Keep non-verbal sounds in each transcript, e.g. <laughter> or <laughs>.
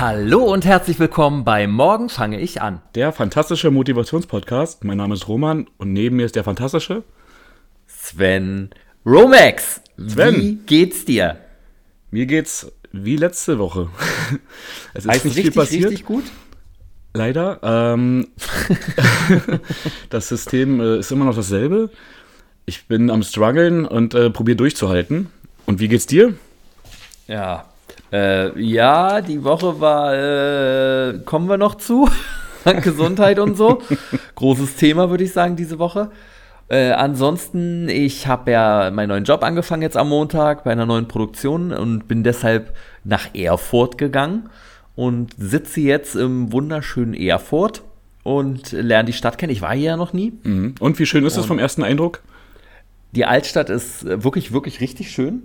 Hallo und herzlich willkommen bei Morgen fange ich an. Der fantastische Motivationspodcast. Mein Name ist Roman und neben mir ist der fantastische Sven Romax. Sven. Wie geht's dir? Mir geht's wie letzte Woche. <laughs> es ist Heißt nicht richtig, viel passiert. richtig gut? Leider. Ähm, <laughs> <laughs> das System äh, ist immer noch dasselbe. Ich bin am struggeln und äh, probiere durchzuhalten. Und wie geht's dir? Ja. Äh, ja, die Woche war, äh, kommen wir noch zu. <laughs> Gesundheit und so. Großes Thema, würde ich sagen, diese Woche. Äh, ansonsten, ich habe ja meinen neuen Job angefangen jetzt am Montag bei einer neuen Produktion und bin deshalb nach Erfurt gegangen und sitze jetzt im wunderschönen Erfurt und lerne die Stadt kennen. Ich war hier ja noch nie. Mhm. Und wie schön ist es vom ersten Eindruck? Die Altstadt ist wirklich, wirklich richtig schön.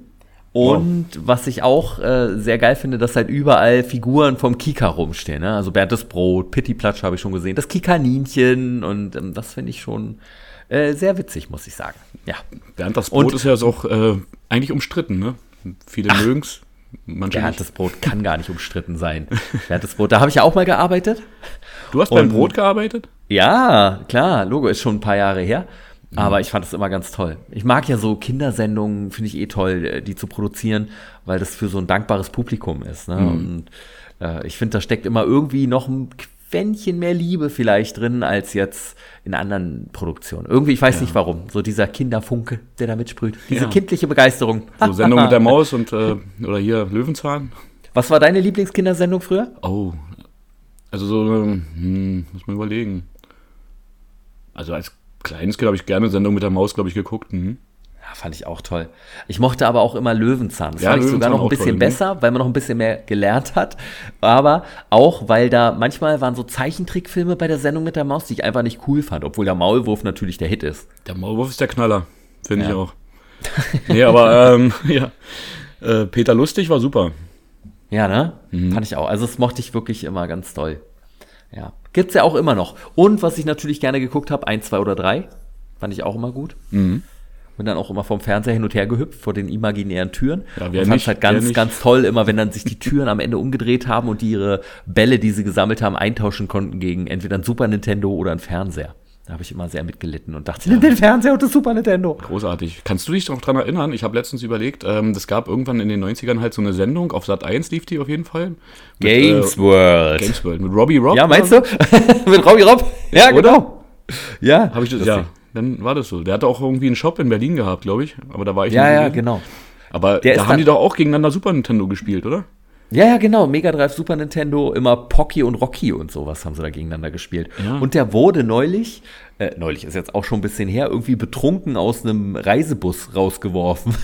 Und was ich auch äh, sehr geil finde, dass halt überall Figuren vom Kika rumstehen. Ne? Also Bertes Brot, Pittiplatsch habe ich schon gesehen, das Kika-Ninchen und ähm, das finde ich schon äh, sehr witzig, muss ich sagen. Ja. Bernd, das Brot Und- ist ja auch äh, eigentlich umstritten, ne? Viele mögen's, manche Bernd nicht. das Brot kann gar nicht umstritten sein. <laughs> Bernd das Brot, da habe ich ja auch mal gearbeitet. Du hast beim Brot gearbeitet? Ja, klar, Logo ist schon ein paar Jahre her. Aber ich fand es immer ganz toll. Ich mag ja so Kindersendungen, finde ich eh toll, äh, die zu produzieren, weil das für so ein dankbares Publikum ist. Ne? Und äh, ich finde, da steckt immer irgendwie noch ein Quäntchen mehr Liebe vielleicht drin als jetzt in anderen Produktionen. Irgendwie, ich weiß nicht warum. So dieser Kinderfunke, der da mitsprüht. Diese Ja. kindliche Begeisterung. So <laughs> Sendung mit der Maus und äh, oder hier Löwenzahn. Was war deine Lieblingskindersendung früher? Oh. Also so, hm, muss man überlegen. Also als kleines Kind habe ich gerne Sendung mit der Maus, glaube ich, geguckt. Mhm. Ja, fand ich auch toll. Ich mochte aber auch immer Löwenzahn. Das Ja, fand ich sogar noch ein bisschen toll, ne? besser, weil man noch ein bisschen mehr gelernt hat. Aber auch, weil da manchmal waren so Zeichentrickfilme bei der Sendung mit der Maus, die ich einfach nicht cool fand, obwohl der Maulwurf natürlich der Hit ist. Der Maulwurf ist der Knaller, finde Ja. ich auch. <laughs> nee, aber ähm, <laughs> ja. Äh, Peter Lustig war super. Ja, ne? Mhm. Fand ich auch. Also das mochte ich wirklich immer ganz toll. Ja. Gibt's ja auch immer noch. Und was ich natürlich gerne geguckt habe, eins, zwei oder drei. Fand ich auch immer gut. Mhm. Bin dann auch immer vom Fernseher hin und her gehüpft vor den imaginären Türen. Ja, wer und fand's nicht, halt ganz, ganz toll, immer wenn dann sich die Türen am Ende umgedreht haben und die ihre Bälle, die sie gesammelt haben, eintauschen konnten gegen entweder ein Super Nintendo oder ein Fernseher. Da habe ich immer sehr mitgelitten und dachte, den Fernseher und das Super Nintendo. Großartig. Kannst du dich noch dran erinnern? Ich habe letztens überlegt, ähm, es gab irgendwann in den 90ern halt so eine Sendung, auf Sat 1 lief die auf jeden Fall. Mit, Games äh, World. Games World. Mit Robbie Robb. Ja, meinst du? <laughs> Mit Robbie Robb? Ja, Oder? genau. Ja, Habe ich das, ja, dann war das so. Der hatte auch irgendwie einen Shop in Berlin gehabt, glaube ich. Aber da war ich Ja, nie ja, gewesen. genau. Aber Der da haben die doch auch gegeneinander Super Nintendo gespielt, oder? Ja, ja, genau. Mega Drive, Super Nintendo, immer Pocky und Rocky und sowas haben sie da gegeneinander gespielt. Ja. Und der wurde neulich, äh, neulich ist jetzt auch schon ein bisschen her, irgendwie betrunken aus einem Reisebus rausgeworfen.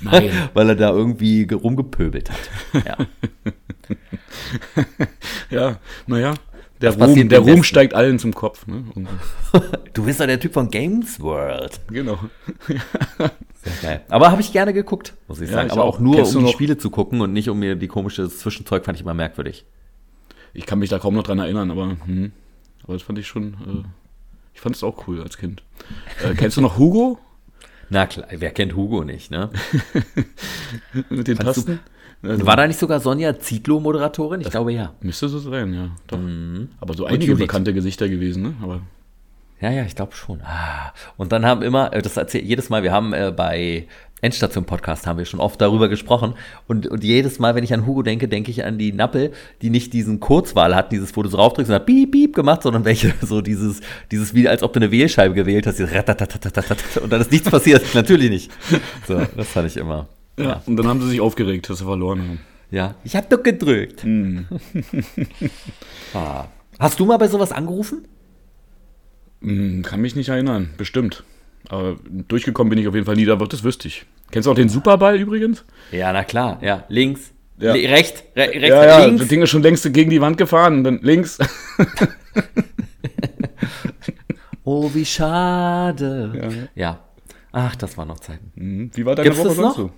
Nein. <laughs> Weil er da irgendwie ge- rumgepöbelt hat. <laughs> Ja. Ja, naja. Der, Was Ruhm, der Ruhm steigt allen zum Kopf. Ne? <laughs> Du bist doch der Typ von Games World. genau. Sehr geil. Aber habe ich gerne geguckt, muss ich Ja, sagen. ich Aber auch. auch nur, Kennst um die Spiele zu gucken und nicht um mir die komische Zwischenzeug, fand ich immer merkwürdig. Ich kann mich da kaum noch dran erinnern, aber, hm, aber das fand ich schon. Äh, ich fand es auch cool als Kind. Äh, kennst du noch Hugo Na klar, wer kennt Hugo nicht, ne? <laughs> mit den Tasten? Also, War da nicht sogar Sonja Zietlow Moderatorin? Ich glaube ja. Müsste so sein, ja. Doch. Aber so einige bekannte Gesichter gewesen, ne? Aber Ja, ja, ich glaube schon. Ah. Und dann haben immer, äh, das erzählt jedes Mal, wir haben äh, bei Endstation Podcast haben wir schon oft darüber gesprochen und, und jedes Mal, wenn ich an Hugo denke, denke ich an die Nappel, die nicht diesen Kurzwahl hat, dieses, wo du so raufdrückst und hat piep, piep gemacht, sondern welche <laughs> so dieses, dieses wie, als ob du eine Wählscheibe gewählt hast, dieses und dann ist nichts passiert. <laughs> Natürlich nicht. So, das fand ich immer. Ja. Und dann haben sie sich aufgeregt, dass sie verloren haben. Ja, ich hab doch gedrückt. Hm. <laughs> ah. Hast du mal bei sowas angerufen? Hm, kann mich nicht erinnern, bestimmt. Aber durchgekommen bin ich auf jeden Fall nie, aber das wüsste ich. Kennst du auch den Superball übrigens? Ja, na klar. Ja, links, Ja. Le recht, re rechts, ja, ja, links. das Ding ist schon längst gegen die Wand gefahren. Dann links. <laughs> Oh, wie schade. Ja. Ach, das waren noch Zeiten. Mhm. Wie war deine Gibt's Woche sonst noch? so?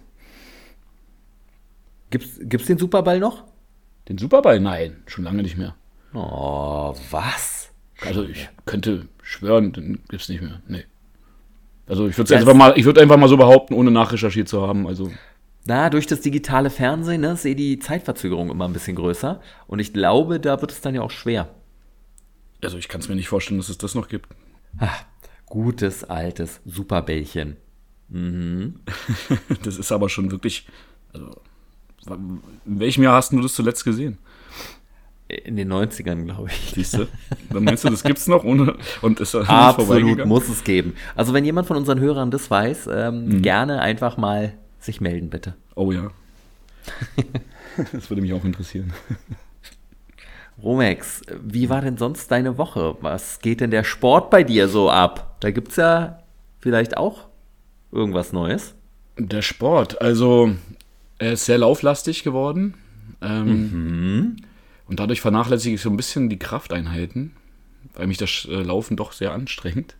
Gibt's, gibt's den Superball noch? Den Superball? Nein, schon lange nicht mehr. Oh, was? Also ich könnte schwören, den gibt's nicht mehr. Nee. Also ich würde einfach mal, ich würde einfach mal so behaupten, ohne nachrecherchiert zu haben. Also Na, durch das digitale Fernsehen ne, sehe die Zeitverzögerung immer ein bisschen größer. Und ich glaube, da wird es dann ja auch schwer. Also ich kann es mir nicht vorstellen, dass es das noch gibt. Ach, gutes, altes Superbällchen. <laughs> Das ist aber schon wirklich. Also, in welchem Jahr hast du das zuletzt gesehen? In den 90ern, glaube ich. Siehst du? Dann meinst du, das gibt's noch ohne und ist Absolut muss es geben. Also wenn jemand von unseren Hörern das weiß, ähm, gerne einfach mal sich melden, bitte. Oh ja. <laughs> Das würde mich auch interessieren. Romex, wie war denn sonst deine Woche? Was geht denn der Sport bei dir so ab? Da gibt es ja vielleicht auch irgendwas Neues. Der Sport, also er ist sehr lauflastig geworden. Ähm, Mhm. Und dadurch vernachlässige ich so ein bisschen die Krafteinheiten, weil mich das äh, Laufen doch sehr anstrengt.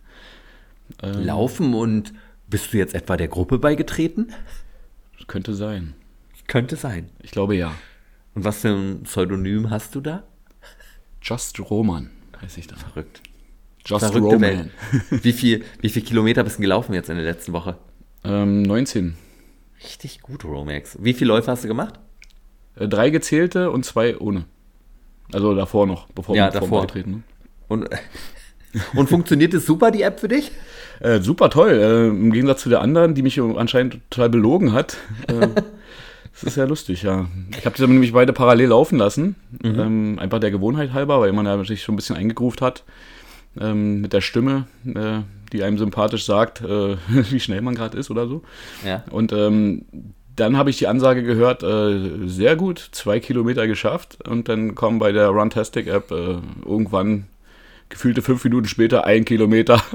Ähm, Laufen und bist du jetzt etwa der Gruppe beigetreten? Könnte sein. Könnte sein. Ich glaube ja. Und was für ein Pseudonym hast du da? Just Roman heiße ich da. Verrückt. Just Verrückte Roman. Welt. Wie viel, wie viel Kilometer bist du gelaufen jetzt in der letzten Woche? Ähm, 19. Richtig gut, Romex. Wie viele Läufe hast du gemacht? Äh, drei gezählte und zwei ohne. Also davor noch, bevor Ja, bevor davor. beitreten. Und, <laughs> und funktioniert es super, die App für dich? Ne? Äh, super toll. Äh, Im Gegensatz zu der anderen, die mich anscheinend total belogen hat. Äh, <laughs> das ist ja lustig, ja. Ich habe die dann nämlich beide parallel laufen lassen. Mhm. Ähm, einfach der Gewohnheit halber, weil man ja sich schon ein bisschen eingegruft hat. Ähm, mit der Stimme, äh, die einem sympathisch sagt, äh, <laughs> wie schnell man gerade ist oder so. Ja. Und ähm, dann habe ich die Ansage gehört, äh, sehr gut, zwei Kilometer geschafft. Und dann kommen bei der Runtastic App äh, irgendwann gefühlte fünf Minuten später ein Kilometer. <laughs>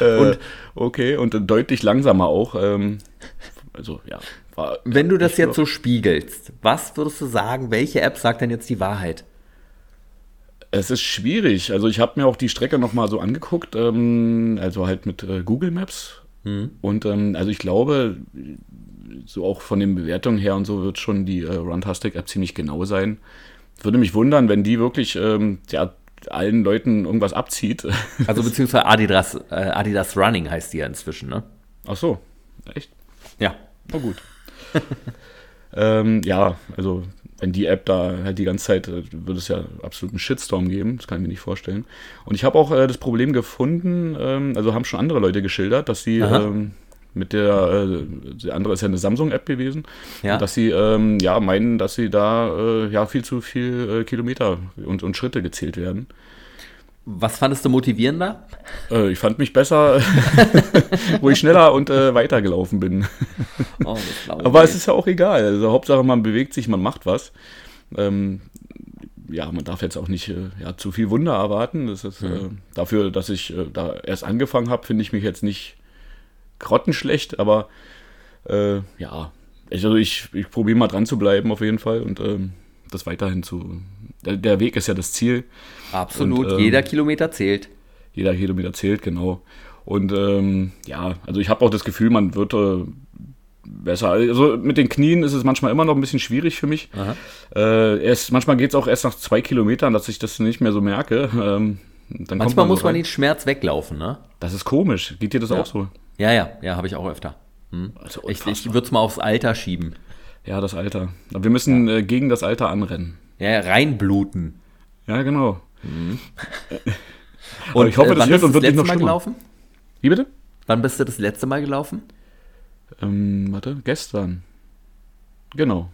äh, Und- okay, und deutlich langsamer auch. Ähm, also ja, war Wenn du das jetzt so spiegelst, was würdest du sagen, welche App sagt denn jetzt die Wahrheit? Es ist schwierig. Also ich habe mir auch die Strecke nochmal so angeguckt, ähm, also halt mit äh, Google Maps. Und ähm, also ich glaube, so auch von den Bewertungen her und so wird schon die äh, Runtastic-App ziemlich genau sein. Würde mich wundern, wenn die wirklich ähm, ja, allen Leuten irgendwas abzieht. <laughs> Also beziehungsweise Adidas, äh, Adidas Running heißt die ja inzwischen, ne? Ach so, echt? Ja. Na gut. <laughs> ähm, ja, also wenn die App da halt die ganze Zeit, äh, würde es ja absolut einen Shitstorm geben, das kann ich mir nicht vorstellen. Und ich habe auch äh, das Problem gefunden, ähm, also haben schon andere Leute geschildert, dass sie ähm, mit der, äh, die andere ist ja eine Samsung-App gewesen, Ja. dass sie ähm, ja meinen, dass sie da äh, ja viel zu viel äh, Kilometer und, und Schritte gezählt werden. Was fandest du motivierender? Äh, ich fand mich besser, <laughs> wo ich schneller und äh, weiter gelaufen bin. Oh, Aber es ist ja auch egal. Also Hauptsache, man bewegt sich, man macht was. Ähm, ja, man darf jetzt auch nicht äh, ja, zu viel Wunder erwarten. Das ist, äh, dafür, dass ich äh, da erst angefangen habe, finde ich mich jetzt nicht grottenschlecht, aber äh, ja, ich, also ich, ich probiere mal dran zu bleiben auf jeden Fall und ähm, das weiterhin zu. Der, der Weg ist ja das Ziel. Absolut, Und, ähm, jeder Kilometer zählt. Jeder Kilometer zählt, genau. Und ähm, ja, also ich habe auch das Gefühl, man wird äh, besser. Also mit den Knien ist es manchmal immer noch ein bisschen schwierig für mich. Äh, erst, manchmal geht es auch erst nach zwei Kilometern, dass ich das nicht mehr so merke. <laughs> Ähm, Manchmal so muss man rein. den Schmerz weglaufen, ne? Das ist komisch. Geht dir das Ja. auch so? Ja, ja, ja, habe ich auch öfter. Hm. Also Ich, ich würde es mal aufs Alter schieben. Ja, das Alter. Aber Wir müssen äh, gegen das Alter anrennen. Ja, ja, reinbluten. Ja, genau. <laughs> Und ich hoffe, das wann hilft und das wird nicht letzte noch Mal schlimmer. gelaufen? Wie bitte? Wann bist du das letzte Mal gelaufen? Ähm, warte, gestern. Genau.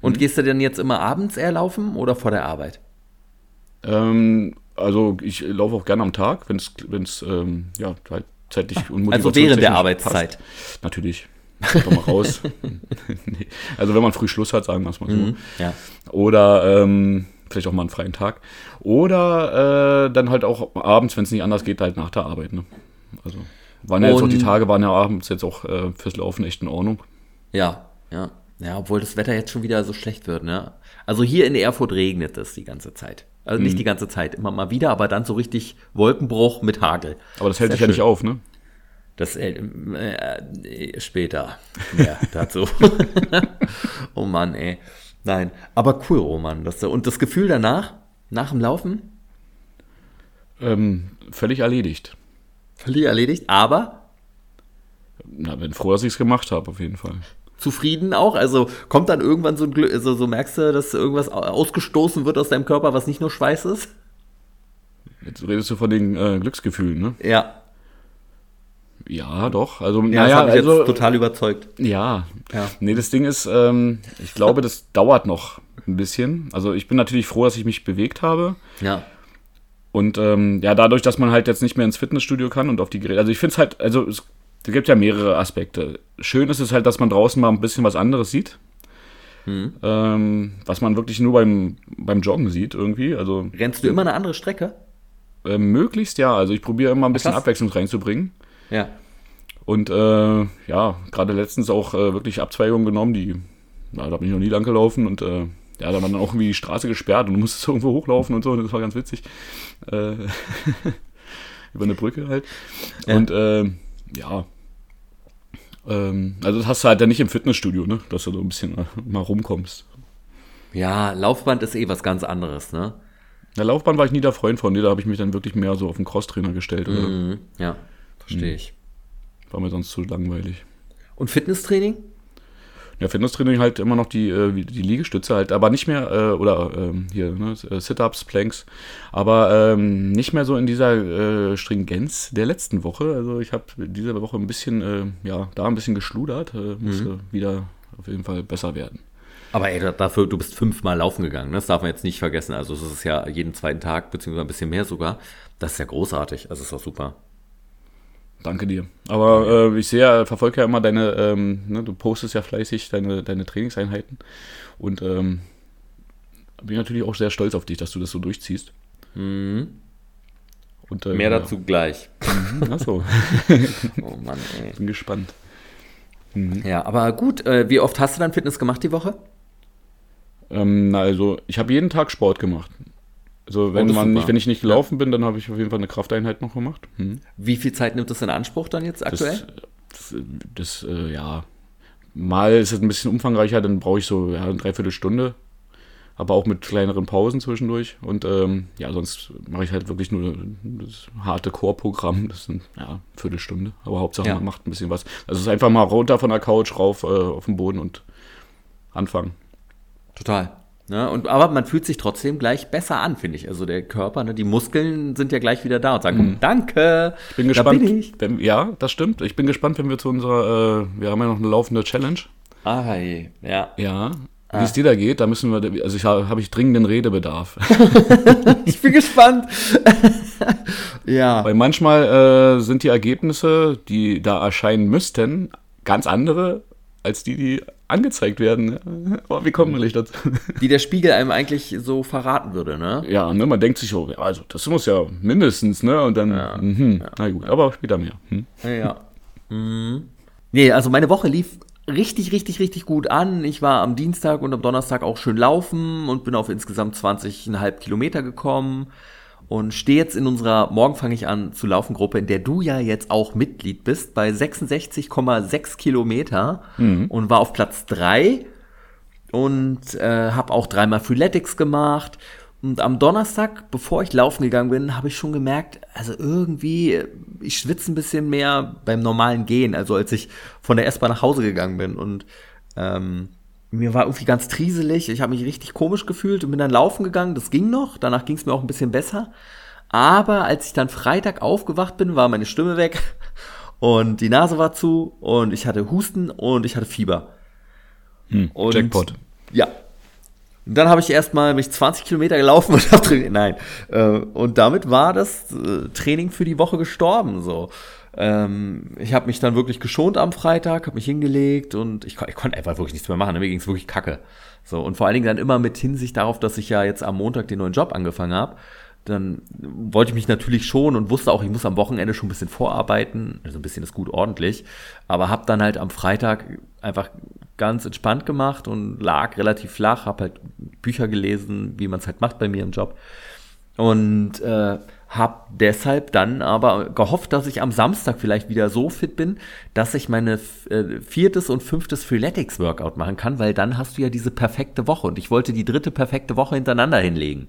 Und Mhm. gehst du denn jetzt immer abends eher laufen oder vor der Arbeit? Ähm, also ich laufe auch gerne am Tag, wenn es ähm, ja, halt zeitlich und Also während der motivationstechnisch Arbeitszeit. Passt. Natürlich. Doch mal raus. <laughs> <laughs> nee. Also wenn man früh Schluss hat, sagen wir es mal so. Mhm. Ja. Oder ähm, vielleicht auch mal einen freien Tag. Oder äh, dann halt auch abends, wenn es nicht anders geht, halt nach der Arbeit. Ne? Also waren ja jetzt auch die Tage, waren ja abends jetzt auch äh, fürs Laufen echt in Ordnung. Ja, ja. Ja, obwohl das Wetter jetzt schon wieder so schlecht wird, ne? Also hier in Erfurt regnet es die ganze Zeit. Also Mhm. nicht die ganze Zeit, immer mal wieder, aber dann so richtig Wolkenbruch mit Hagel. Aber das hält sich ja nicht auf, ne? Das äh, äh, später mehr <laughs> dazu. <laughs> oh Mann, ey. Nein, aber cool, Roman. Das, und das Gefühl danach, nach dem Laufen, Ähm, völlig erledigt. völlig erledigt, aber Na, bin froh, dass ich es gemacht habe, auf jeden Fall. Zufrieden auch? Also kommt dann irgendwann so ein Glück, also so merkst du, dass irgendwas ausgestoßen wird aus deinem Körper, was nicht nur Schweiß ist? Jetzt redest du von den äh, Glücksgefühlen, ne? Ja. Ja, doch. Also, Ja, naja, das also, jetzt total überzeugt. ja. Ja. Nee, das Ding ist, ähm, ich glaube, das dauert noch ein bisschen. Also ich bin natürlich froh, dass ich mich bewegt habe. Ja. Und ähm, ja, dadurch, dass man halt jetzt nicht mehr ins Fitnessstudio kann und auf die Geräte. Also ich finde es halt, also es gibt ja mehrere Aspekte. Schön ist es halt, dass man draußen mal ein bisschen was anderes sieht. Mhm. Ähm, was man wirklich nur beim, beim Joggen sieht irgendwie. Also Rennst du immer eine andere Strecke? äh, möglichst ja. Also ich probiere immer ein bisschen. Abwechslung reinzubringen. Ja. Und äh, ja, gerade letztens auch äh, wirklich Abzweigungen genommen, die, na, da bin ich noch nie lang gelaufen und äh, ja, da war dann auch irgendwie die Straße gesperrt und du musstest <laughs> irgendwo hochlaufen und so, und das war ganz witzig. Äh, <laughs> über eine Brücke halt. Ja. Und äh, ja. Ähm, also das hast du halt ja nicht im Fitnessstudio, ne? Dass du so ein bisschen äh, mal rumkommst. Ja, Laufband ist eh was ganz anderes, ne? Der Laufbahn war ich nie der Freund von, nee, da habe ich mich dann wirklich mehr so auf den Crosstrainer gestellt oder Mhm. Ja, verstehe ich. War mir sonst zu langweilig. Und Fitnesstraining? Ja, Fitnesstraining halt immer noch die, äh, die Liegestütze halt, aber nicht mehr, äh, oder ähm, hier, ne, Sit-Ups, Planks, aber ähm, nicht mehr so in dieser äh, Stringenz der letzten Woche. Also ich habe diese Woche ein bisschen, äh, ja, da ein bisschen geschludert, äh, musste wieder auf jeden Fall besser werden. Aber ey, da- dafür, du bist fünfmal laufen gegangen, ne? das darf man jetzt nicht vergessen. Also es ist ja jeden zweiten Tag, beziehungsweise ein bisschen mehr sogar. Das ist ja großartig, also ist doch super. Danke dir. Aber äh, ich sehe ja, verfolge ja immer deine, ähm, ne, du postest ja fleißig deine, deine Trainingseinheiten und ähm, bin natürlich auch sehr stolz auf dich, dass du das so durchziehst. Und, äh, Mehr ja. dazu gleich. Achso, <laughs> Oh Mann, ey. bin gespannt. Ja, aber gut, äh, wie oft hast du dann Fitness gemacht die Woche? Ähm, na, also ich habe jeden Tag Sport gemacht. Also wenn man nicht, wenn ich nicht gelaufen bin, dann habe ich auf jeden Fall eine Krafteinheit noch gemacht. Mhm. Wie viel Zeit nimmt das in Anspruch dann jetzt aktuell? Das, das, das äh, ja, mal ist es ein bisschen umfangreicher, dann brauche ich so ja, eine Dreiviertelstunde, aber auch mit kleineren Pausen zwischendurch. Und ähm, ja, sonst mache ich halt wirklich nur das harte Core-Programm, das sind ja Viertelstunde, aber Hauptsache Ja. man macht ein bisschen was. Also es ist einfach mal runter von der Couch rauf äh, auf den Boden und anfangen. Total. Ne? Und, aber man fühlt sich trotzdem gleich besser an, finde ich. Also der Körper, ne? die Muskeln sind ja gleich wieder da und sagen, danke, Ich bin da gespannt. bin ich. Wenn, ja, das stimmt. Ich bin gespannt, wenn wir zu unserer, äh, wir haben ja noch eine laufende Challenge. Ah, ja. Ja. Wie es dir da geht, da müssen wir, also ich habe hab ich dringenden Redebedarf. <laughs> Ich bin gespannt. <laughs> ja. Weil manchmal äh, sind die Ergebnisse, die da erscheinen müssten, ganz andere als die, die angezeigt werden. Aber <laughs> wie kommen wir nicht dazu? Die der Spiegel einem eigentlich so verraten würde, ne? Ja, ne, man denkt sich so, ja, also das muss ja mindestens, ne? Und dann, mhm, na gut, aber später mehr. Hm. Ja, ja. Mhm. Nee, also meine Woche lief richtig, richtig, richtig gut an. Ich war am Dienstag und am Donnerstag auch schön laufen und bin auf insgesamt 20,5 Kilometer gekommen und stehe jetzt in unserer Morgen fange ich an zu laufen Gruppe, in der du ja jetzt auch Mitglied bist, bei 66,6 Kilometer und war auf Platz 3 und äh, habe auch dreimal Freeletics gemacht. Und am Donnerstag, bevor ich laufen gegangen bin, habe ich schon gemerkt, also irgendwie, äh, ich schwitze ein bisschen mehr beim normalen Gehen, also als ich von der S-Bahn nach Hause gegangen bin. Und ähm, mir war irgendwie ganz trieselig, ich habe mich richtig komisch gefühlt und bin dann laufen gegangen, das ging noch, danach ging es mir auch ein bisschen besser. Aber als ich dann Freitag aufgewacht bin, war meine Stimme weg <laughs> und die Nase war zu und ich hatte Husten und ich hatte Fieber. Und- Jackpot. Ja. Und dann habe ich erstmal mich 20 Kilometer gelaufen <laughs> und habe trainiert. Nein. Äh, Und damit war das äh, Training für die Woche gestorben. So. Ähm, Ich habe mich dann wirklich geschont am Freitag, habe mich hingelegt und ich, ich konnte einfach wirklich nichts mehr machen. Mir ging es wirklich kacke. So, und vor allen Dingen dann immer mit Hinsicht darauf, dass ich ja jetzt am Montag den neuen Job angefangen habe. Dann wollte ich mich natürlich schon und wusste auch, ich muss am Wochenende schon ein bisschen vorarbeiten. Also ein bisschen ist gut ordentlich. Aber habe dann halt am Freitag einfach ganz entspannt gemacht und lag relativ flach, habe halt Bücher gelesen, wie man es halt macht bei mir im Job. Und äh, habe deshalb dann aber gehofft, dass ich am Samstag vielleicht wieder so fit bin, dass ich meine äh, viertes und fünftes Freeletics-Workout machen kann, weil dann hast du ja diese perfekte Woche. Und ich wollte die dritte perfekte Woche hintereinander hinlegen.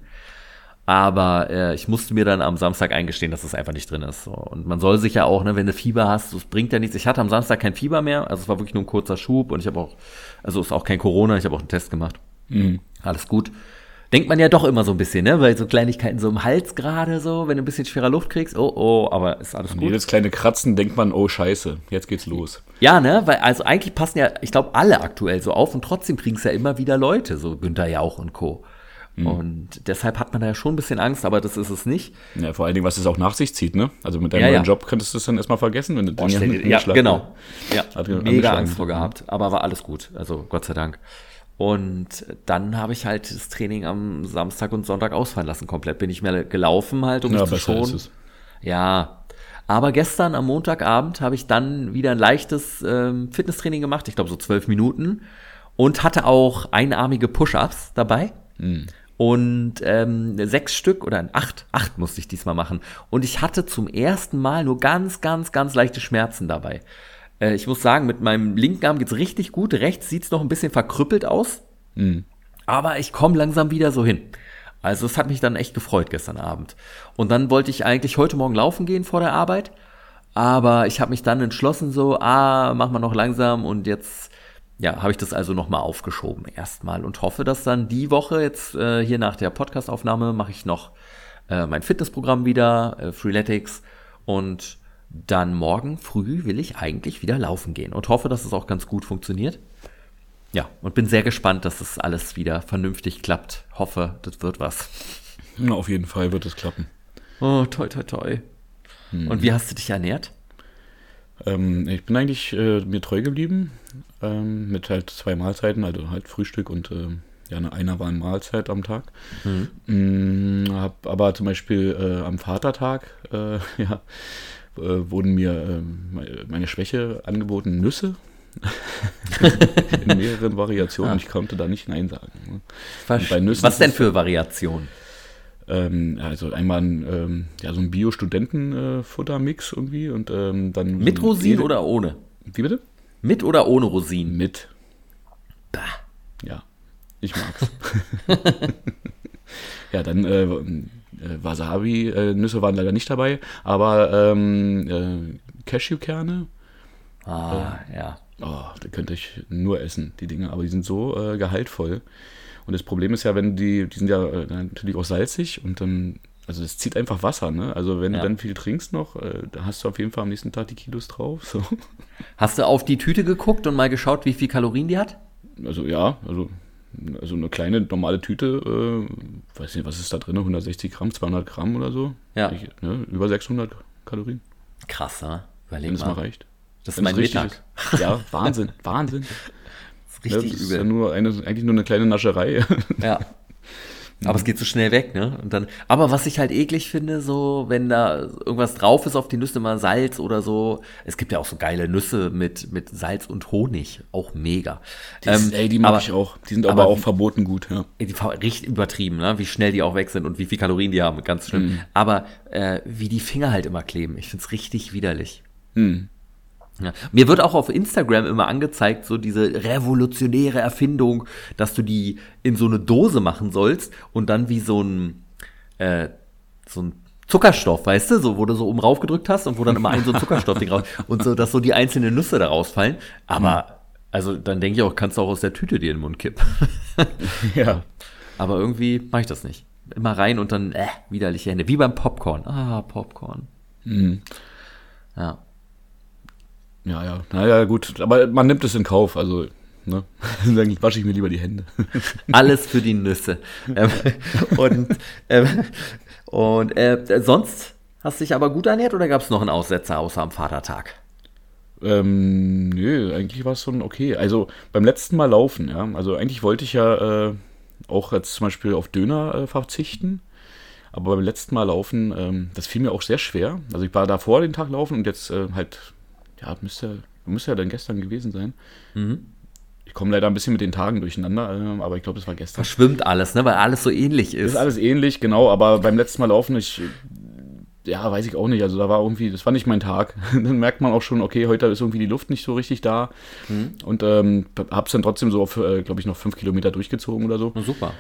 Aber äh, ich musste mir dann am Samstag eingestehen, dass es einfach nicht drin ist. So. Und man soll sich ja auch, ne, wenn du Fieber hast, das bringt ja nichts. Ich hatte am Samstag kein Fieber mehr, also es war wirklich nur ein kurzer Schub und ich habe auch, also es ist auch kein Corona, ich habe auch einen Test gemacht. Mhm. Alles gut. Denkt man ja doch immer so ein bisschen, ne? Weil so Kleinigkeiten so im Hals gerade so, wenn du ein bisschen schwerer Luft kriegst, oh, oh, aber ist alles Und gut. jedes kleine Kratzen denkt man, oh scheiße, jetzt geht's los. Ja, ne? Weil, also eigentlich passen ja, ich glaube, alle aktuell so auf und trotzdem kriegen es ja immer wieder Leute, so Günther Jauch und Co. Mhm. Und deshalb hat man da ja schon ein bisschen Angst, aber das ist es nicht. Ja, vor allen Dingen, was es auch nach sich zieht, ne? Also mit deinem Ja, neuen ja. Job könntest du es dann erstmal vergessen, wenn du Boah, den ja, genau. Ja, Hat mega. Angst vor gehabt, aber war alles gut. Also Gott sei Dank. Und dann habe ich halt das Training am Samstag und Sonntag ausfallen lassen. Komplett bin ich mehr gelaufen halt, um Ja, mich zu schonen. Ja. Aber gestern am Montagabend habe ich dann wieder ein leichtes ähm, Fitnesstraining gemacht, ich glaube so zwölf Minuten. Und hatte auch einarmige Push-Ups dabei. Und ähm, sechs Stück oder acht, acht musste ich diesmal machen. Und ich hatte zum ersten Mal nur ganz, ganz, ganz leichte Schmerzen dabei. Äh, ich muss sagen, mit meinem linken Arm geht's richtig gut. Rechts sieht's noch ein bisschen verkrüppelt aus. Aber ich komme langsam wieder so hin. Also es hat mich dann echt gefreut gestern Abend. Und dann wollte ich eigentlich heute Morgen laufen gehen vor der Arbeit. Aber ich habe mich dann entschlossen, so, ah, mach mal noch langsam und jetzt, ja, habe ich das also nochmal aufgeschoben erstmal und hoffe, dass dann die Woche jetzt äh, hier nach der Podcastaufnahme mache ich noch äh, mein Fitnessprogramm wieder, äh, Freeletics und dann morgen früh will ich eigentlich wieder laufen gehen und hoffe, dass es auch ganz gut funktioniert. Ja, und bin sehr gespannt, dass das alles wieder vernünftig klappt. Hoffe, das wird was. Ja, auf jeden Fall wird es klappen. Oh, toi, toi, toi. Und wie hast du dich ernährt? Ähm, ich bin eigentlich äh, mir treu geblieben, ähm, mit halt zwei Mahlzeiten, also halt Frühstück und ähm, ja, eine einer war eine Mahlzeit am Tag. Mm, hab aber zum Beispiel äh, am Vatertag, äh, <laughs> ja, äh, wurden mir me- meine Schwäche angeboten, Nüsse. <laughs> In mehreren Variationen. Ich konnte da nicht Nein sagen. ne? Was, denn für Variationen? Ähm, also einmal ein, ähm, ja, so ein Bio-Studenten-Futtermix irgendwie und ähm, dann. Mit so Rosinen Edel- oder ohne? Wie bitte? Mit oder ohne Rosinen? Mit. Bah. Ja, ich mag's. <laughs> ja, dann äh, äh, Wasabi-Nüsse waren leider nicht dabei, aber ähm, äh, Cashewkerne, Ah, ja. oh, da könnte ich nur essen, die Dinge, aber die sind so äh, gehaltvoll. Und das Problem ist ja, wenn die, die sind ja äh, natürlich auch salzig und dann, also es zieht einfach Wasser, ne? Also wenn Ja. du dann viel trinkst noch, äh, da hast du auf jeden Fall am nächsten Tag die Kilos drauf. So. Hast du auf die Tüte geguckt und mal geschaut, wie viel Kalorien die hat? Also ja, also, also eine kleine normale Tüte, äh, weiß nicht, was ist da drin, 160 Gramm, 200 Gramm oder so. Ja. Ich, ne, über 600 Kalorien, Krass, ne? Überleg wenn es mal mal. reicht. Das ist mein Mittag. ist. Ja, Wahnsinn, Wahnsinn. <laughs> Das ist Ne, richtig das ist ja übel. nur eine, eigentlich nur eine kleine Nascherei. Ja. <laughs> Aber es geht so schnell weg, ne? Und dann, aber was ich halt eklig finde, so, wenn da irgendwas drauf ist auf die Nüsse, mal Salz oder so. Es gibt ja auch so geile Nüsse mit, mit Salz und Honig. Auch mega. Das, Ähm, ey, die mag aber- ich auch. Die sind aber, aber auch verboten gut, ja. Die richtig übertrieben, ne? wie schnell die auch weg sind und wie viel Kalorien die haben, ganz schlimm. Mhm. Aber äh, wie die Finger halt immer kleben, ich find's richtig widerlich. Hm. Ja. Mir wird auch auf Instagram immer angezeigt, so diese revolutionäre Erfindung, dass du die in so eine Dose machen sollst und dann wie so ein, äh, so ein Zuckerstoff, weißt du, so, wo du so oben rauf gedrückt hast und wo dann immer ein so ein Zuckerstoffding <laughs> raus und so, dass so die einzelnen Nüsse da rausfallen. Aber, also dann denke ich auch, kannst du auch aus der Tüte dir in den Mund kippen. <laughs> Ja. Aber irgendwie mache ich das nicht. Immer rein und dann, äh, widerliche Hände. Wie beim Popcorn. Ah, Popcorn. Mhm. Ja. Ja, ja. Naja, gut. Aber man nimmt es in Kauf, also, ne? <laughs> Dann wasche ich mir lieber die Hände. <laughs> Alles für die Nüsse. ähm, und ähm, und äh, sonst hast du dich aber gut ernährt oder gab es noch einen Aussetzer außer am Vatertag? Ähm, nö, eigentlich war es schon okay. Also beim letzten Mal laufen, ja. Also eigentlich wollte ich ja äh, auch jetzt zum Beispiel auf Döner äh, verzichten. Aber beim letzten Mal laufen, ähm, das fiel mir auch sehr schwer. Also ich war davor den Tag laufen und jetzt äh, halt, ja, müsste, müsste ja dann gestern gewesen sein. Ich komme leider ein bisschen mit den Tagen durcheinander, äh, aber ich glaube, es war gestern. Verschwimmt alles, ne? Weil alles so ähnlich Ist ist. alles ähnlich, genau, aber beim letzten Mal laufen, ich, ja, weiß ich auch nicht. Also da war irgendwie, das war nicht mein Tag. <laughs> Dann merkt man auch schon, okay, heute ist irgendwie die Luft nicht so richtig da. Und ähm, hab's dann trotzdem so auf, äh, glaube ich, noch fünf Kilometer durchgezogen oder so. Na, super.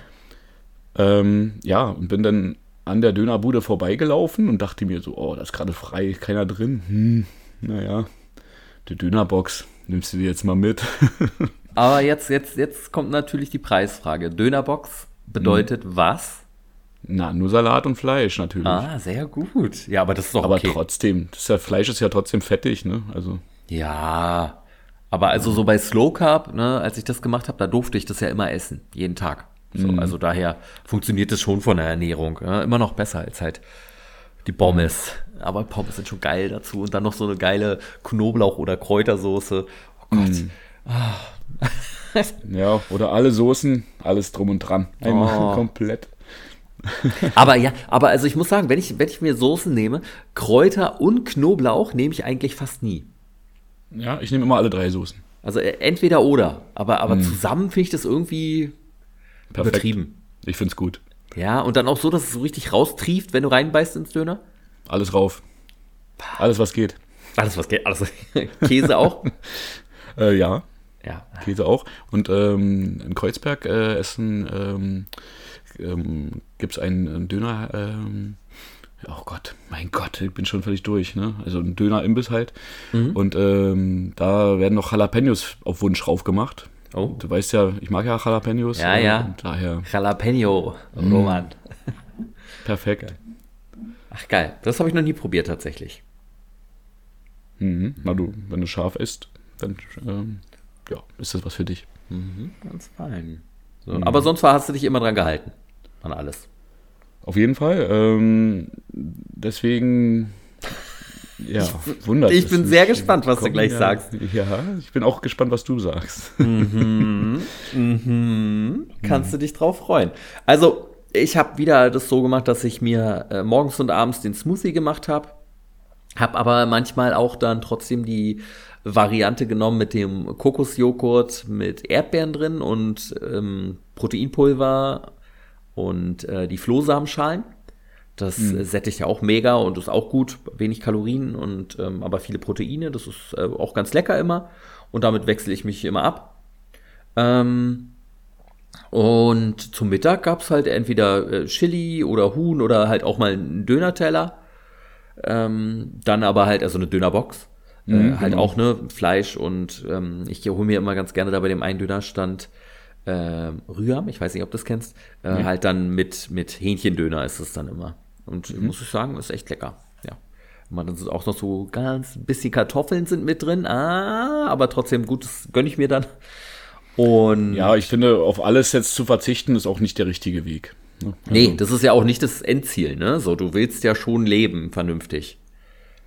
Ähm, ja, und bin dann an der Dönerbude vorbeigelaufen und dachte mir so, oh, da ist gerade frei, keiner drin. Hm, naja, die Dönerbox, nimmst du die jetzt mal mit? <laughs> Aber jetzt, jetzt, jetzt kommt natürlich die Preisfrage. Dönerbox bedeutet Mhm. was? Na, nur Salat und Fleisch natürlich. Ah, sehr gut. Ja, aber das ist doch Aber okay. trotzdem, das ist ja, Fleisch ist ja trotzdem fettig, ne? Also, Ja, aber also so bei Slow Carb, ne, als ich das gemacht habe, da durfte ich das ja immer essen, jeden Tag. So, Mhm. Also daher funktioniert das schon von der Ernährung. Ja, immer noch besser als halt die Pommes. Aber Pommes sind schon geil dazu. Und dann noch so eine geile Knoblauch- oder Kräutersoße. Oh Gott. Mhm. <laughs> ja, oder alle Soßen, alles drum und dran. Einmal Oh. komplett. Aber ja, aber also ich muss sagen, wenn ich, wenn ich mir Soßen nehme, Kräuter und Knoblauch nehme ich eigentlich fast nie. Ja, ich nehme immer alle drei Soßen. Also äh, entweder oder. Aber, aber zusammen finde ich das irgendwie. Perfekt. übertrieben. Ich find's gut. Ja, und dann auch so, dass es so richtig raustrieft, wenn du reinbeißt ins Döner. Alles rauf. Alles, was geht. Alles, was geht, alles. <laughs> Käse auch? <laughs> Äh, ja, Ja. Käse auch. Und ähm, in Kreuzberg äh, essen ähm, ähm, gibt es einen, Döner. Ähm, oh Gott, mein Gott, ich bin schon völlig durch. Ne? Also ein Döner-Imbiss halt. Mhm. Und ähm, da werden noch Jalapenos auf Wunsch drauf gemacht. Oh. Du weißt ja, ich mag ja Jalapenos. Ja, äh, ja. Und daher Jalapeno, Roman. perfekt. Ach geil, das habe ich noch nie probiert tatsächlich. Mhm. Na du, wenn du scharf isst, dann ähm, ja, ist das was für dich. Ganz fein. So, Aber sonst war, hast du dich immer dran gehalten. An alles. Auf jeden Fall. Ähm, deswegen, <laughs> ja, wundert ich bin sehr gespannt, was du gleich ja, sagst. Ja, ich bin auch gespannt, was du sagst. <laughs> Kannst du dich drauf freuen. Also, ich habe wieder das so gemacht, dass ich mir äh, morgens und abends den Smoothie gemacht habe. Hab aber manchmal auch dann trotzdem die Variante genommen mit dem Kokosjoghurt mit Erdbeeren drin und ähm, Proteinpulver und äh, die Flohsamenschalen. Das äh, sättigt ja auch mega und ist auch gut, wenig Kalorien und ähm, aber viele Proteine. Das ist äh, auch ganz lecker immer und damit wechsle ich mich immer ab. Ähm, und zum Mittag gab's halt entweder äh, Chili oder Huhn oder halt auch mal einen Dönerteller. Ähm, dann aber halt, also eine Dönerbox. äh, halt auch, ne, Fleisch und ähm, ich hole mir immer ganz gerne da bei dem einen Dönerstand ähm, Rüham, ich weiß nicht, ob du das kennst, äh, halt dann mit, mit Hähnchendöner ist es dann immer. Und muss ich sagen, ist echt lecker. Ja. Man, dann sind auch noch so ganz bisschen Kartoffeln sind mit drin, ah, aber trotzdem gut, das gönne ich mir dann. Und Ja, ich finde, auf alles jetzt zu verzichten, ist auch nicht der richtige Weg. ne? nee, Also, das ist ja auch nicht das Endziel, ne? So, du willst ja schon leben, vernünftig.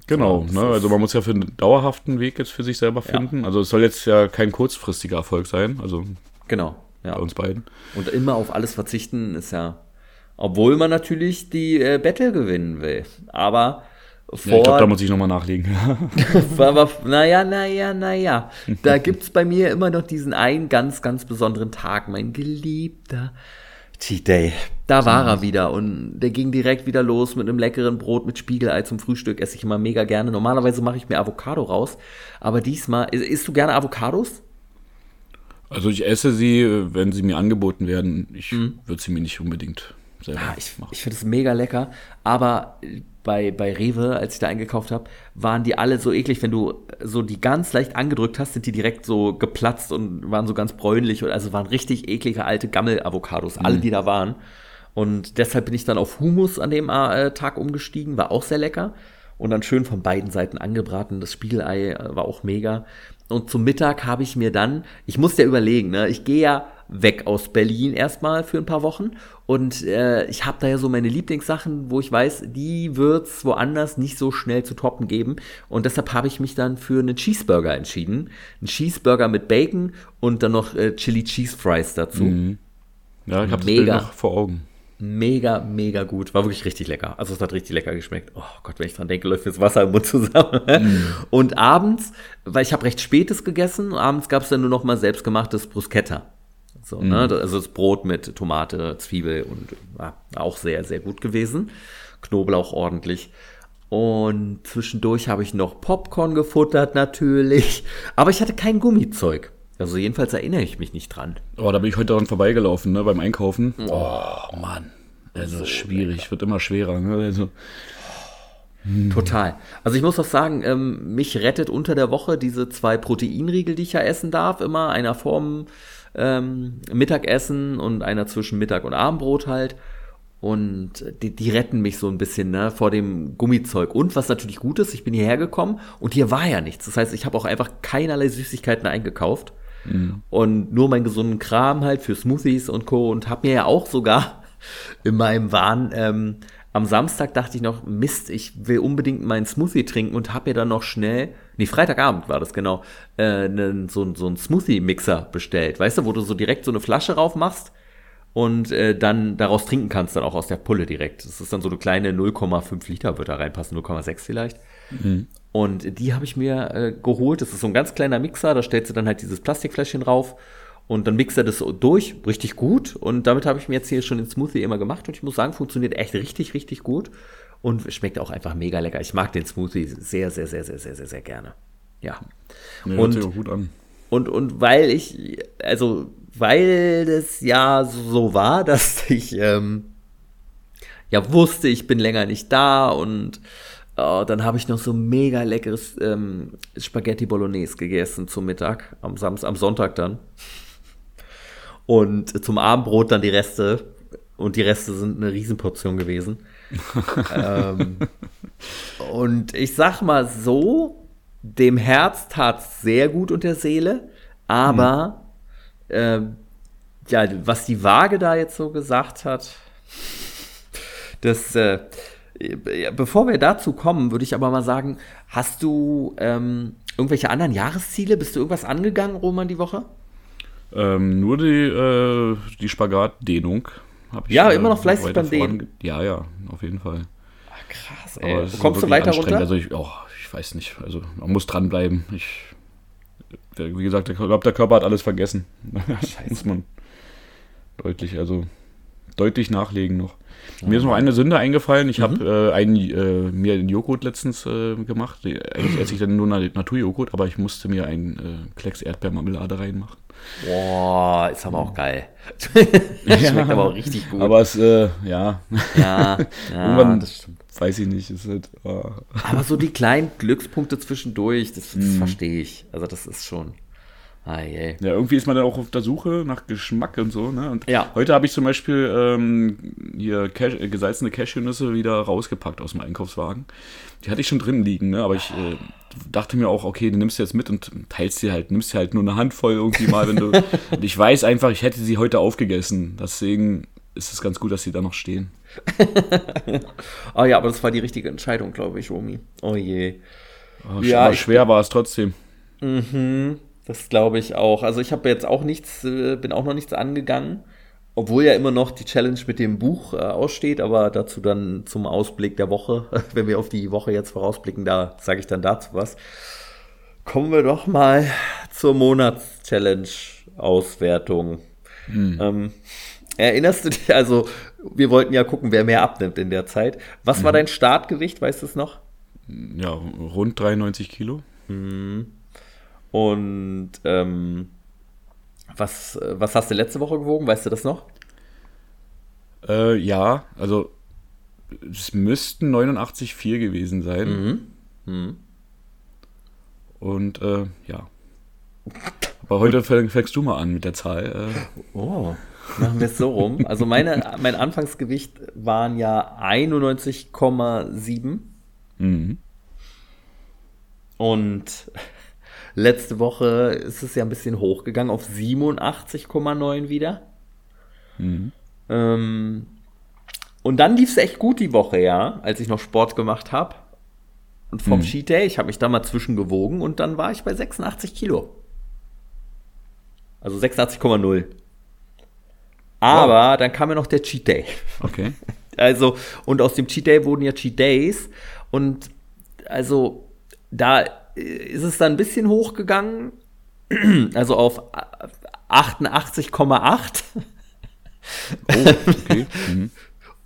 genau, das ne? also man muss ja für einen dauerhaften Weg jetzt für sich selber finden. Also es soll jetzt ja kein kurzfristiger Erfolg sein, also Genau. Ja. bei uns beiden. Und immer auf alles verzichten ist ja, obwohl man natürlich die äh, Battle gewinnen will. Aber Ja, ich glaube, da muss ich nochmal nachlegen. <laughs> aber, naja, naja, naja. Da gibt's bei mir immer noch diesen einen ganz, ganz besonderen Tag, mein geliebter Cheat Day. Da war er wieder und der ging direkt wieder los mit einem leckeren Brot mit Spiegelei zum Frühstück. Esse ich immer mega gerne. Normalerweise mache ich mir Avocado raus, aber diesmal, is- isst du gerne Avocados? also ich esse sie, wenn sie mir angeboten werden. Ich würde sie mir nicht unbedingt selber Ja, ich, machen. ich finde es mega lecker, aber bei, bei Rewe, als ich da eingekauft habe, waren die alle so eklig. Wenn du so die ganz leicht angedrückt hast, sind die direkt so geplatzt und waren so ganz bräunlich. Und also waren richtig eklige alte Gammel-Avocados, alle, die da waren. Und deshalb bin ich dann auf Hummus an dem äh, Tag umgestiegen, war auch sehr lecker. Und dann schön von beiden Seiten angebraten. Das Spiegelei äh, war auch mega. Und zum Mittag habe ich mir dann, ich musste ja überlegen, ne, ich gehe ja weg aus Berlin erstmal für ein paar Wochen und äh, ich habe da ja so meine Lieblingssachen, wo ich weiß, die wird's woanders nicht so schnell zu toppen geben und deshalb habe ich mich dann für einen Cheeseburger entschieden, ein Cheeseburger mit Bacon und dann noch äh, Chili Cheese Fries dazu. Ja, ich habe das Bild Mega. noch vor Augen. Mega, mega gut. War wirklich richtig lecker. Also es hat richtig lecker geschmeckt. Oh Gott, wenn ich dran denke, läuft mir das Wasser im Mund zusammen. <laughs> Und abends, weil ich habe recht spätes gegessen, abends gab es dann nur noch mal selbstgemachtes Bruschetta. So, ne? Also das Brot mit Tomate, Zwiebel und war auch sehr, sehr gut gewesen. Knoblauch ordentlich. Und zwischendurch habe ich noch Popcorn gefuttert natürlich. Aber ich hatte kein Gummizeug. Also jedenfalls erinnere ich mich nicht dran. Oh, da bin ich heute dran vorbeigelaufen, ne, beim Einkaufen. Oh, Mann. Also so schwierig, lecker. wird immer schwerer. Ne? Also. Total. Also ich muss auch sagen, ähm, mich rettet unter der Woche diese zwei Proteinriegel, die ich ja essen darf, immer einer vorm ähm, Mittagessen und einer zwischen Mittag und Abendbrot halt. Und die, die retten mich so ein bisschen ne, vor dem Gummizeug. Und was natürlich gut ist, ich bin hierher gekommen und hier war ja nichts. Das heißt, ich habe auch einfach keinerlei Süßigkeiten eingekauft. Mhm. Und nur meinen gesunden Kram halt für Smoothies und Co. Und habe mir ja auch sogar <laughs> in meinem Wahn ähm, am Samstag dachte ich noch, Mist, ich will unbedingt meinen Smoothie trinken und habe mir dann noch schnell, nee, Freitagabend war das genau, äh, ne, so, so einen Smoothie-Mixer bestellt. Weißt du, wo du so direkt so eine Flasche rauf machst und äh, dann daraus trinken kannst, dann auch aus der Pulle direkt. Das ist dann so eine kleine 0,5 Liter, wird da reinpassen, 0,6 vielleicht. Mhm. Und die habe ich mir äh, geholt. Das ist so ein ganz kleiner Mixer, da stellst du dann halt dieses Plastikfläschchen rauf und dann mixt er das durch, richtig gut. Und damit habe ich mir jetzt hier schon den Smoothie immer gemacht. Und ich muss sagen, funktioniert echt richtig, richtig gut. Und schmeckt auch einfach mega lecker. Ich mag den Smoothie sehr, sehr, sehr, sehr, sehr, sehr, sehr gerne. Ja. Nee, und, hört sich auch gut an. Und, und weil ich, also, weil das ja so war, <laughs> dass ich ähm, ja wusste, ich bin länger nicht da und Oh, dann habe ich noch so mega leckeres ähm, Spaghetti Bolognese gegessen zum Mittag, am, Samstag, am Sonntag dann. Und zum Abendbrot dann die Reste. Und die Reste sind eine Riesenportion gewesen. <laughs> ähm, und ich sag mal so, dem Herz tat sehr gut und der Seele, aber mhm. äh, ja, was die Waage da jetzt so gesagt hat, das, äh, bevor wir dazu kommen, würde ich aber mal sagen, hast du ähm, irgendwelche anderen Jahresziele? Bist du irgendwas angegangen, Roman, die Woche? Ähm, nur die, äh, die Spagatdehnung habe ich. Ja, immer noch fleißig beim Dehnen. Ja, ja, auf jeden Fall. Ach, krass, ey. Kommst du weiter runter? Also ich, oh, ich weiß nicht. Also man muss dranbleiben. Ich, wie gesagt, ich glaube, der Körper hat alles vergessen. <laughs> Scheiße. muss man deutlich, also deutlich nachlegen noch. Ja. Mir ist noch eine Sünde eingefallen. Ich mhm. habe äh, äh, mir einen Joghurt letztens äh, gemacht. Eigentlich esse ich dann nur Naturjoghurt, aber ich musste mir einen äh, Klecks Erdbeermarmelade reinmachen. Boah, ist aber auch geil. <laughs> Schmeckt ja, aber auch richtig gut. Aber es, äh, ja. Ja, <laughs> ja Irgendwann, das stimmt. Weiß ich nicht. Ist halt, oh. Aber so die kleinen Glückspunkte zwischendurch, das, das mm. verstehe ich. Also, das ist schon. Ah, yeah. Ja, irgendwie ist man dann auch auf der Suche nach Geschmack und so. Ne? Und ja. heute habe ich zum Beispiel ähm, hier Cash, äh, gesalzene Cashewnüsse wieder rausgepackt aus dem Einkaufswagen. Die hatte ich schon drin liegen, ne? aber ich äh, dachte mir auch, okay, die nimmst du jetzt mit und teilst sie halt, nimmst sie halt nur eine Handvoll irgendwie mal, wenn du. <laughs> und ich weiß einfach, ich hätte sie heute aufgegessen. Deswegen ist es ganz gut, dass sie da noch stehen. oh <laughs> ja, aber das war die richtige Entscheidung, glaube ich, Romy. Oh je. Oh, ja, schwer war es trotzdem. Mhm. Das glaube ich auch. Also ich habe jetzt auch nichts, äh, bin auch noch nichts angegangen, obwohl ja immer noch die Challenge mit dem Buch äh, aussteht, aber dazu dann zum Ausblick der Woche, <laughs> wenn wir auf die Woche jetzt vorausblicken, da sage ich dann dazu was. Kommen wir doch mal zur Monats-Challenge-Auswertung. Hm. Ähm, erinnerst du dich, also wir wollten ja gucken, wer mehr abnimmt in der Zeit. Was mhm. war dein Startgewicht, weißt du es noch? Ja, rund 93 Kilo. Mhm. Und ähm, was, was hast du letzte Woche gewogen? Weißt du das noch? Äh, ja, also es müssten 89,4 gewesen sein. Mhm. Mhm. Und äh, ja. Aber heute fängst du mal an mit der Zahl. Äh. Oh, machen wir es so rum. Also meine, mein Anfangsgewicht waren ja 91,7. Mhm. Und Letzte Woche ist es ja ein bisschen hochgegangen auf 87,9 wieder. Mhm. Ähm, und dann lief es echt gut die Woche, ja, als ich noch Sport gemacht habe. Und vom mhm. Cheat Day, ich habe mich da mal zwischengewogen und dann war ich bei 86 Kilo. Also 86,0. Aber wow. dann kam ja noch der Cheat Day. Okay. <laughs> Also, und aus dem Cheat Day wurden ja Cheat Days. Und also, da ist es dann ein bisschen hochgegangen, <clears throat> also auf 88,8. Oh, okay. mhm.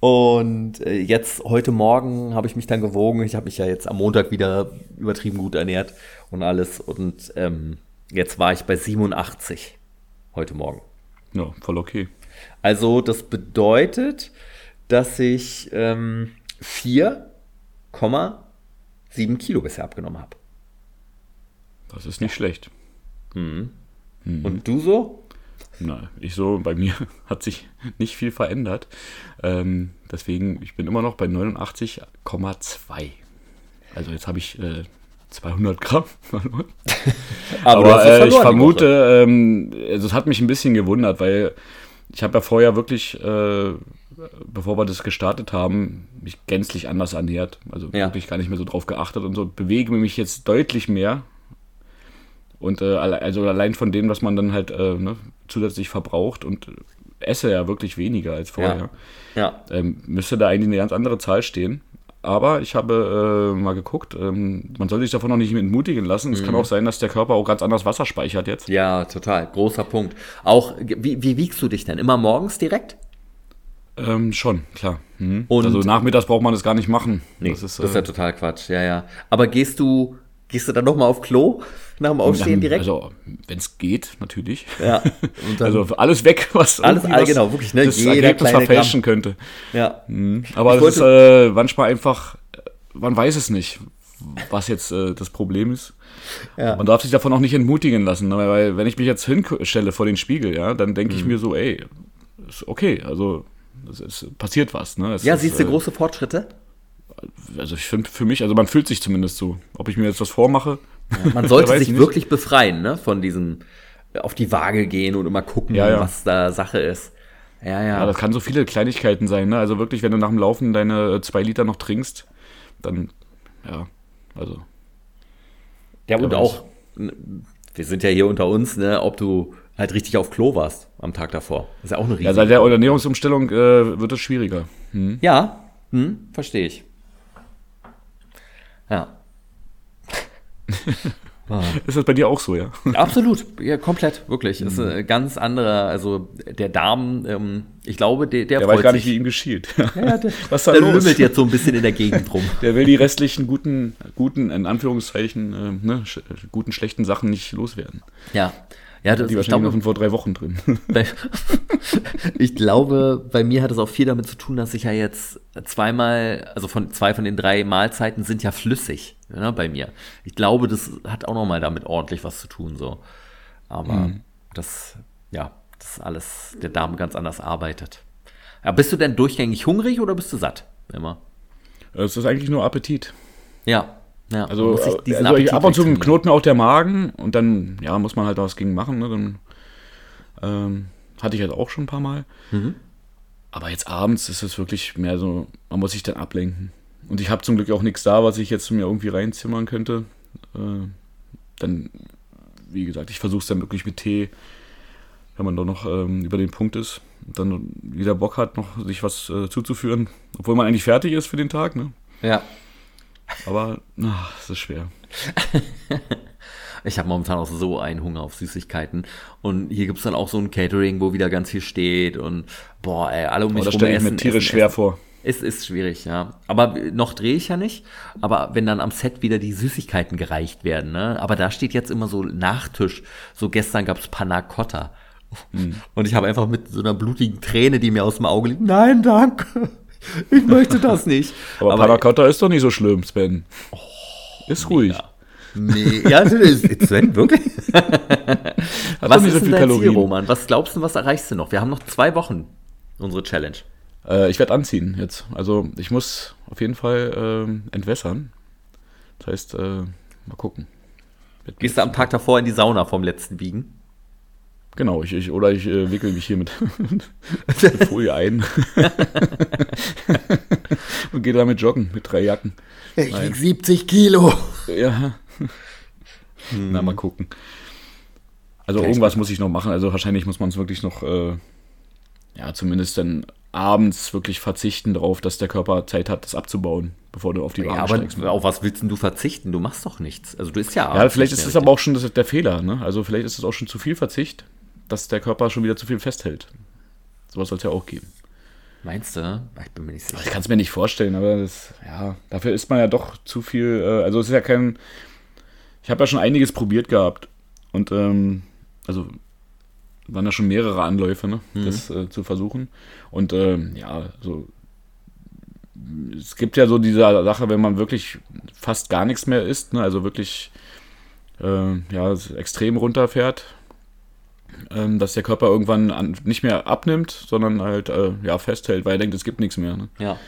Und äh, jetzt, heute Morgen habe ich mich dann gewogen. Ich habe mich ja jetzt am Montag wieder übertrieben gut ernährt und alles. Und ähm, jetzt war ich bei 87 heute Morgen. Ja, voll okay. Also das bedeutet, dass ich ähm, 4,7 Kilo bisher abgenommen habe. Das ist nicht schlecht. Mhm. Und du so? Na, ich so, bei mir <laughs> hat sich nicht viel verändert. Ähm, deswegen, ich bin immer noch bei 89,2. Also jetzt habe ich äh, 200 Gramm <laughs> verloren. Aber, du hast es äh, ich verloren vermute, ähm, also es hat mich ein bisschen gewundert, weil ich habe ja vorher wirklich, äh, bevor wir das gestartet haben, mich gänzlich anders ernährt. Also Ja. wirklich gar nicht mehr so drauf geachtet und so. Bewege mich jetzt deutlich mehr. Und äh, also allein von dem, was man dann halt äh, ne, zusätzlich verbraucht und äh, esse ja wirklich weniger als vorher. Ja. Ähm, müsste da eigentlich eine ganz andere Zahl stehen. Aber ich habe äh, mal geguckt, ähm, man soll sich davon noch nicht entmutigen lassen. Es kann Mhm. auch sein, dass der Körper auch ganz anders Wasser speichert jetzt. Ja, total. Großer Punkt. Auch, wie, wie wiegst du dich denn? Immer morgens direkt? Ähm, schon, klar. Mhm. Also nachmittags braucht man das gar nicht machen. Nee, das ist, das ist äh, ja total Quatsch. Ja, ja. Aber gehst du, gehst du dann nochmal auf Klo nach dem Aufstehen direkt? Also, wenn es geht, natürlich. ja. <laughs> Also alles weg, was Alles, irgendwie ah, was genau, wirklich, ne? das Jeder Ergebnis verfälschen könnte. ja. Aber Ich es ist äh, manchmal einfach, äh, man weiß es nicht, was jetzt äh, das Problem ist. Ja. Man darf sich davon auch nicht entmutigen lassen, ne? weil wenn ich mich jetzt hinstelle vor den Spiegel, ja, dann denke Mhm. ich mir so, ey, ist okay, also es, es passiert was. Ne? Es ja, ist, siehst du äh, große Fortschritte? Also ich finde für mich, also man fühlt sich zumindest so. Ob ich mir jetzt was vormache, Man <laughs> sollte sich nicht. wirklich befreien, ne? Von diesem äh, auf die Waage gehen und immer gucken, Ja, ja. was da Sache ist. Ja, ja. Ja, das kann so viele Kleinigkeiten sein. Ne? Also wirklich, wenn du nach dem Laufen deine äh, zwei Liter noch trinkst, dann, ja, also. Ja, und auch, wir sind ja hier unter uns, ne, ob du halt richtig auf Klo warst am Tag davor. Das ist ja auch eine Ja, riesige. seit der Ernährungsumstellung äh, wird es schwieriger. Hm. Ja, hm, verstehe ich. Ja. <laughs> Ist das bei dir auch so, ja? Absolut, ja, komplett, wirklich. Ist ein ganz anderer, also der Darm, ähm, ich glaube, der, der, Der weiß gar nicht, wie ihm geschieht. Ja, der, <laughs> Was da der los? lümmelt jetzt so ein bisschen in der Gegend rum. <laughs> Der will die restlichen guten, guten, in Anführungszeichen, äh, ne, sch guten, schlechten Sachen nicht loswerden. Ja. Ja, das, Die ich, wahrscheinlich glaube, noch vor drei Wochen drin. <laughs> bei, <laughs> ich glaube, bei mir hat es auch viel damit zu tun, dass ich ja jetzt zweimal, also von zwei von den drei Mahlzeiten sind ja flüssig ne, bei mir. Ich glaube, das hat auch nochmal damit ordentlich was zu tun. so. Aber Mhm. das, ja, das alles, der Darm ganz anders arbeitet. Ja, bist du denn durchgängig hungrig oder bist du satt? Immer. Es ist eigentlich nur Appetit. Ja. Ja Also, also ich, Appetit ab und zu knurrt mir auch der Magen und dann, ja, muss man halt was gegen machen. Ne? Dann ähm, hatte ich halt auch schon ein paar Mal. Mhm. Aber jetzt abends ist es wirklich mehr so, man muss sich dann ablenken. Und ich habe zum Glück auch nichts da, was ich jetzt mir irgendwie reinzimmern könnte. Äh, dann, wie gesagt, ich versuche es dann wirklich mit Tee, wenn man doch noch ähm, über den Punkt ist und dann wieder Bock hat, noch sich was äh, zuzuführen, obwohl man eigentlich fertig ist für den Tag. Ne? Ja. Aber ach, es ist schwer. <laughs> Ich habe momentan auch so einen Hunger auf Süßigkeiten. Und hier gibt's dann auch so ein Catering, wo wieder ganz viel steht. Und boah, ey, alle um mich Aber das stelle ich mir tierisch essen, schwer essen. vor. Es ist schwierig, ja. Aber noch drehe ich ja nicht. Aber wenn dann am Set wieder die Süßigkeiten gereicht werden, ne? Aber da steht jetzt immer so Nachtisch. So gestern gab's Panna Cotta. Hm. Und ich habe einfach mit so einer blutigen Träne, die mir aus dem Auge liegt, nein, danke. <laughs> Ich möchte das nicht. Aber, Panna Cotta ist doch nicht so schlimm, Sven. ist ruhig. Ja. Nee, ja, ist Sven, wirklich? <laughs> Hat Was nicht ist so denn viel dein Ziel, Kalorien. Roman? Was glaubst du, was erreichst du noch? Wir haben noch zwei Wochen, unsere Challenge. Äh, ich werde anziehen jetzt. Also ich muss auf jeden Fall ähm, entwässern. Das heißt, äh, mal gucken. Gehst du am Tag davor in die Sauna vom letzten Biegen? Genau, ich, ich, oder ich äh, wickel mich hier mit, <laughs> mit Folie ein. <laughs> Und gehe damit joggen mit drei Jacken. Ich Nein. wieg 70 Kilo. Ja. Na, mal gucken. Also Gleich irgendwas muss ich noch machen. Also wahrscheinlich muss man es wirklich noch, äh, ja, zumindest dann abends wirklich verzichten darauf, dass der Körper Zeit hat, das abzubauen, bevor du auf die Ja, Waage aber steigst. auf was willst denn du verzichten? Du machst doch nichts. Also du isst ja Ja, abends vielleicht nicht ist es aber auch schon das, der Fehler. Ne? Also vielleicht ist es auch schon zu viel Verzicht, dass der Körper schon wieder zu viel festhält. Sowas soll es ja auch geben. Meinst du? Ich bin mir nicht Ich sicher. kann es mir nicht vorstellen, aber das, ja, dafür ist man ja doch zu viel. Äh, also es ist ja kein. Ich habe ja schon einiges probiert gehabt. Und ähm, also waren ja schon mehrere Anläufe, ne, das äh, zu versuchen. Und ähm, ja, so es gibt ja so diese Sache, wenn man wirklich fast gar nichts mehr isst, ne? also wirklich äh, ja, extrem runterfährt, ähm, dass der Körper irgendwann an, nicht mehr abnimmt, sondern halt äh, ja, festhält, weil er denkt, es gibt nichts mehr. Ne? Ja.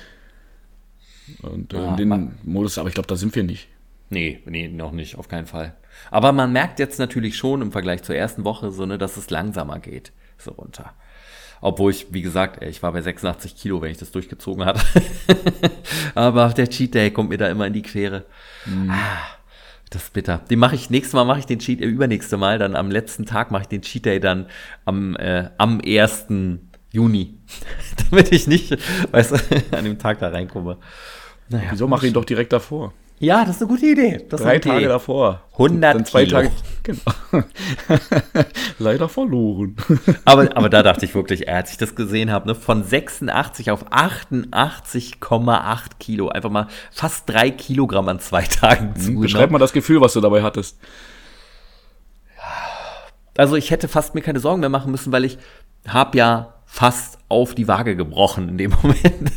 Und äh, ja, den Modus, aber ich glaube, da sind wir nicht. Nee, nee, noch nicht, auf keinen Fall. Aber man merkt jetzt natürlich schon im Vergleich zur ersten Woche so, ne, dass es langsamer geht, so runter. Obwohl ich, wie gesagt, ich war bei 86 Kilo, wenn ich das durchgezogen hatte. <laughs> Aber der Cheat Day kommt mir da immer in die Quere. Mhm. Ah, das ist bitter. Den mache ich, nächstes Mal mache ich den Cheat, äh, übernächste Mal, dann am letzten Tag mache ich den Cheat Day dann am, äh, am 1. Juni. <laughs> Damit ich nicht, weißt <laughs> an dem Tag da reinkomme. Naja, Wieso mache ich ihn doch direkt davor? Ja, das ist eine gute Idee. Drei Tage Idee. davor. 100 Dann zwei Kilo. Tage. Genau. <laughs> Leider verloren. <laughs> aber, aber da dachte ich wirklich, als ich das gesehen habe, ne, von 86 auf 88,8 Kilo. Einfach mal fast drei Kilogramm an zwei Tagen zu. Hm, beschreib mal das Gefühl, was du dabei hattest. Also ich hätte fast mir keine Sorgen mehr machen müssen, weil ich habe ja fast auf die Waage gebrochen in dem <laughs> Moment.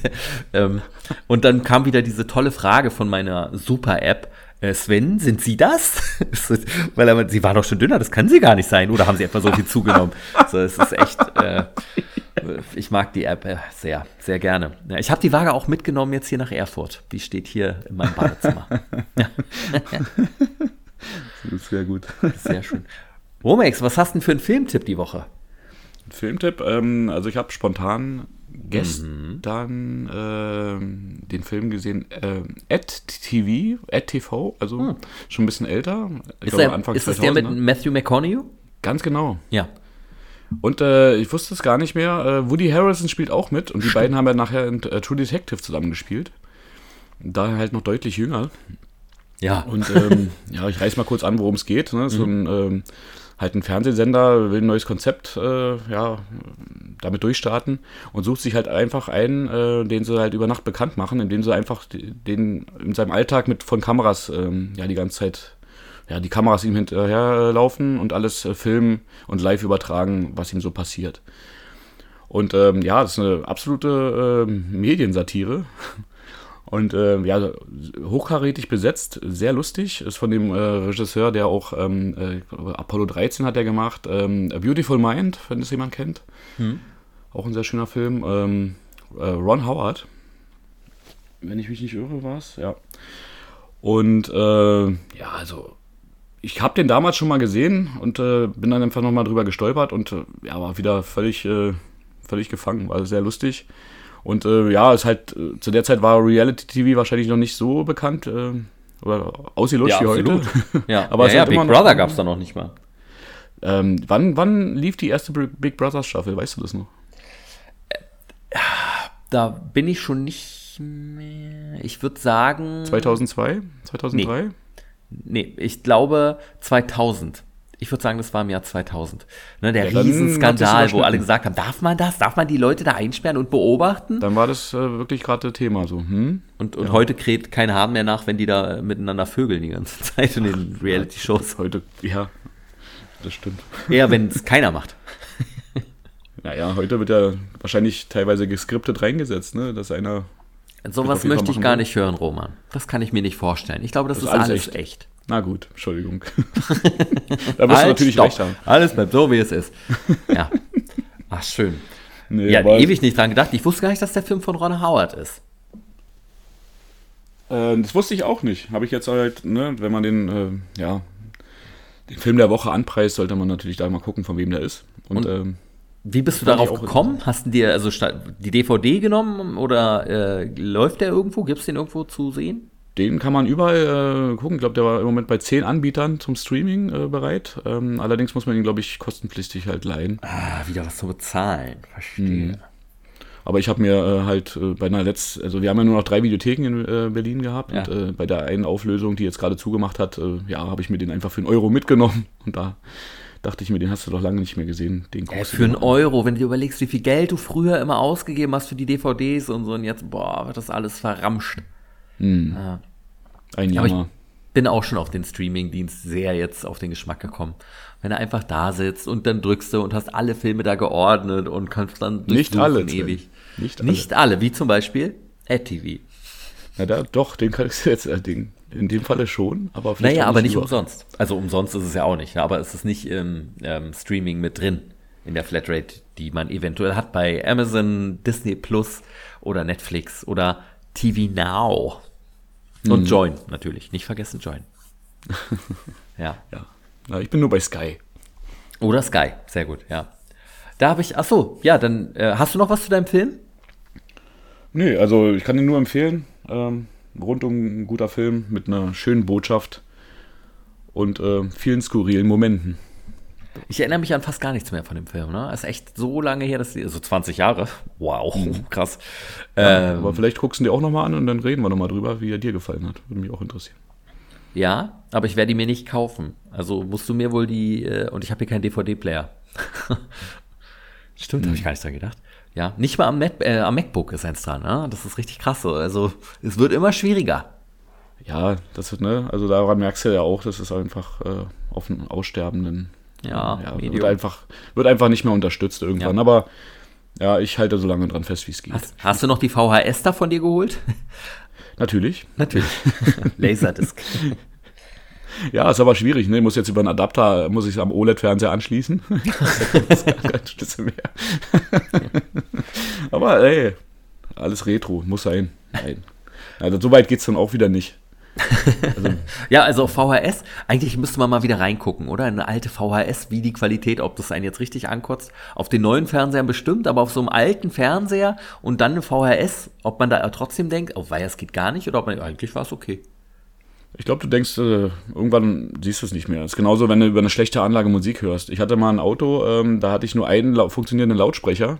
ähm, und dann kam wieder diese tolle Frage von meiner Super-App. Äh, Sven, sind Sie das? <laughs> Weil er, Sie waren doch schon dünner, das kann Sie gar nicht sein. Oder haben Sie etwa so viel zugenommen? so, es ist echt, äh, ich mag die App äh, sehr, sehr gerne. Ja, ich habe die Waage auch mitgenommen jetzt hier nach Erfurt. Die steht hier in meinem Badezimmer. <laughs> ist sehr gut. Sehr schön. Romex, was hast du denn für einen Filmtipp die Woche? Filmtipp. Ähm, also ich habe spontan gestern mhm. äh, den Film gesehen, äh, At TV, At TV, also hm. schon ein bisschen älter. Ich ist glaube, der, Anfang ist 2000, das der mit Matthew McConaughey? Ganz genau. Ja. Und äh, ich wusste es gar nicht mehr. Äh, Woody Harrelson spielt auch mit und die Stimmt. beiden haben ja nachher in äh, True Detective zusammengespielt. Da halt noch deutlich jünger. Ja. Und ähm, ja, ich reiß mal kurz an, worum es geht. Ne? So mhm. ein ähm, halt ein Fernsehsender, will ein neues Konzept äh, ja, damit durchstarten und sucht sich halt einfach einen, äh, den sie halt über Nacht bekannt machen, indem sie einfach den in seinem Alltag mit von Kameras ähm, ja die ganze Zeit ja, die Kameras ihm hinterherlaufen und alles äh, filmen und live übertragen, was ihm so passiert. Und ähm, ja, das ist eine absolute äh, Mediensatire. Und äh, ja, hochkarätig besetzt, sehr lustig. Ist von dem äh, Regisseur, der auch ähm, äh, Apollo 13 hat er gemacht. Ähm, A Beautiful Mind, wenn das jemand kennt. Hm. Auch ein sehr schöner Film. Ähm, äh, Ron Howard. Wenn ich mich nicht irre, war es, ja. Und äh, ja, also ich habe den damals schon mal gesehen und äh, bin dann einfach nochmal drüber gestolpert und ja, war wieder völlig, völlig gefangen. War sehr lustig. Und äh, ja, es halt, äh, zu der Zeit war Reality TV wahrscheinlich noch nicht so bekannt. Äh, oder ausgelutscht ja, wie heute. <laughs> Ja, <laughs> aber ja, ja Big Brother gab es da noch nicht mal. Ähm, wann, wann lief die erste Big Brother Staffel? Weißt du das noch? Da bin ich schon nicht mehr. Ich würde sagen. 2002? 2003? Nee. nee, ich glaube 2000 ich würde sagen, das war im Jahr 2000. Ne, der ja, Riesenskandal, wo alle gesagt haben, darf man das? Darf man die Leute da einsperren und beobachten? Dann war das äh, wirklich gerade Thema so. Hm? Und, und ja. heute kräht kein Hahn mehr nach, wenn die da miteinander vögeln die ganze <laughs> Zeit in den Reality-Shows. Heute, ja, das stimmt. Eher, wenn es keiner macht. <laughs> Naja, heute wird ja wahrscheinlich teilweise geskriptet reingesetzt, ne? dass einer. Sowas möchte ich gar nicht hören, Roman. Das kann ich mir nicht vorstellen. Ich glaube, das, das ist alles, alles echt. echt. Na gut, Entschuldigung. <laughs> da musst halt, du natürlich stopp. recht haben. Alles bleibt so, wie es ist. <laughs> Ja. Ach, schön. Nee, ja, ewig nicht dran gedacht. Ich wusste gar nicht, dass der Film von Ron Howard ist. Äh, das wusste ich auch nicht. Habe ich jetzt halt, ne, wenn man den, äh, ja, den Film der Woche anpreist, sollte man natürlich da mal gucken, von wem der ist. Und, Und ähm, wie bist du darauf gekommen? Hast du dir also die DVD genommen oder äh, läuft der irgendwo? Gibt es den irgendwo zu sehen? Den kann man überall äh, gucken. Ich glaube, der war im Moment bei zehn Anbietern zum Streaming äh, bereit. Ähm, allerdings muss man ihn, glaube ich, kostenpflichtig halt leihen. Ah, wieder was zu bezahlen. Verstehe. Mhm. Aber ich habe mir äh, halt äh, bei einer letzten, also wir haben ja nur noch drei Videotheken in äh, Berlin gehabt ja. und äh, bei der einen Auflösung, die jetzt gerade zugemacht hat, ja, habe ich mir den einfach für einen Euro mitgenommen und da dachte ich mir, den hast du doch lange nicht mehr gesehen. Den äh, für einen Euro, wenn du dir überlegst, wie viel Geld du früher immer ausgegeben hast für die DVDs und so und jetzt, boah, wird das alles verramscht. Hm. Ja. Ein Jammer. Bin auch schon auf den Streaming-Dienst sehr jetzt auf den Geschmack gekommen. Wenn er einfach da sitzt und dann drückst du und hast alle Filme da geordnet und kannst dann nicht alle ewig. Nicht alle. Nicht alle, wie zum Beispiel AdTV. Ja, da, doch, den kann ich <laughs> jetzt, äh, den, in dem Falle schon, aber vielleicht Naja, aber nicht über. umsonst. Also umsonst ist es ja auch nicht, aber es ist nicht im ähm, Streaming mit drin in der Flatrate, die man eventuell hat bei Amazon, Disney Plus oder Netflix oder TV Now. Und mhm. Join natürlich, nicht vergessen Join. <laughs> ja. ja. Ich bin nur bei Sky. Oder Sky, sehr gut, ja. Da habe ich, ach so, ja, dann äh, hast du noch was zu deinem Film? Nee, also ich kann ihn nur empfehlen. Ähm, rundum ein guter Film mit einer schönen Botschaft und äh, vielen skurrilen Momenten. Ich erinnere mich an fast gar nichts mehr von dem Film. Ne? ist echt so lange her, dass die, also 20 Jahre. Wow, mhm. krass. Ja, ähm, aber vielleicht guckst du dir auch nochmal an und dann reden wir nochmal drüber, wie er dir gefallen hat. Würde mich auch interessieren. Ja, aber ich werde die mir nicht kaufen. Also musst du mir wohl die, äh, und ich habe hier keinen DVD-Player. <laughs> Stimmt, mhm. habe ich gar nicht dran gedacht. Ja, nicht mal am, Mac, äh, am MacBook ist eins dran. Ne? Das ist richtig krass. So. Also es wird immer schwieriger. Ja, das wird, ne, also daran merkst du ja auch, dass es einfach äh, auf einen aussterbenden, ja, ja wird einfach, wird einfach nicht mehr unterstützt irgendwann. Ja. Aber ja, ich halte so lange dran fest, wie es geht. Hast, hast, du noch die VHS da von dir geholt? <laughs> Natürlich. Natürlich. <laughs> Laserdisc. Ja, ist aber schwierig, ne? Ich muss jetzt über einen Adapter, muss ich es am OLED-Fernseher anschließen. das ist gar kein Schlüssel mehr. aber ey, alles Retro, muss sein. Nein. Also so weit geht es dann auch wieder nicht. Also, ja, also VHS, eigentlich müsste man mal wieder reingucken, oder? Eine alte VHS, wie die Qualität, ob das einen jetzt richtig ankotzt. Auf den neuen Fernsehern bestimmt, aber auf so einem alten Fernseher und dann eine VHS, ob man da trotzdem denkt, oh, weil es geht gar nicht, oder ob man eigentlich war es okay. Ich glaube, du denkst, äh, irgendwann siehst du es nicht mehr. Es ist genauso, wenn du über eine schlechte Anlage Musik hörst. Ich hatte mal ein Auto, ähm, da hatte ich nur einen funktionierenden Lautsprecher.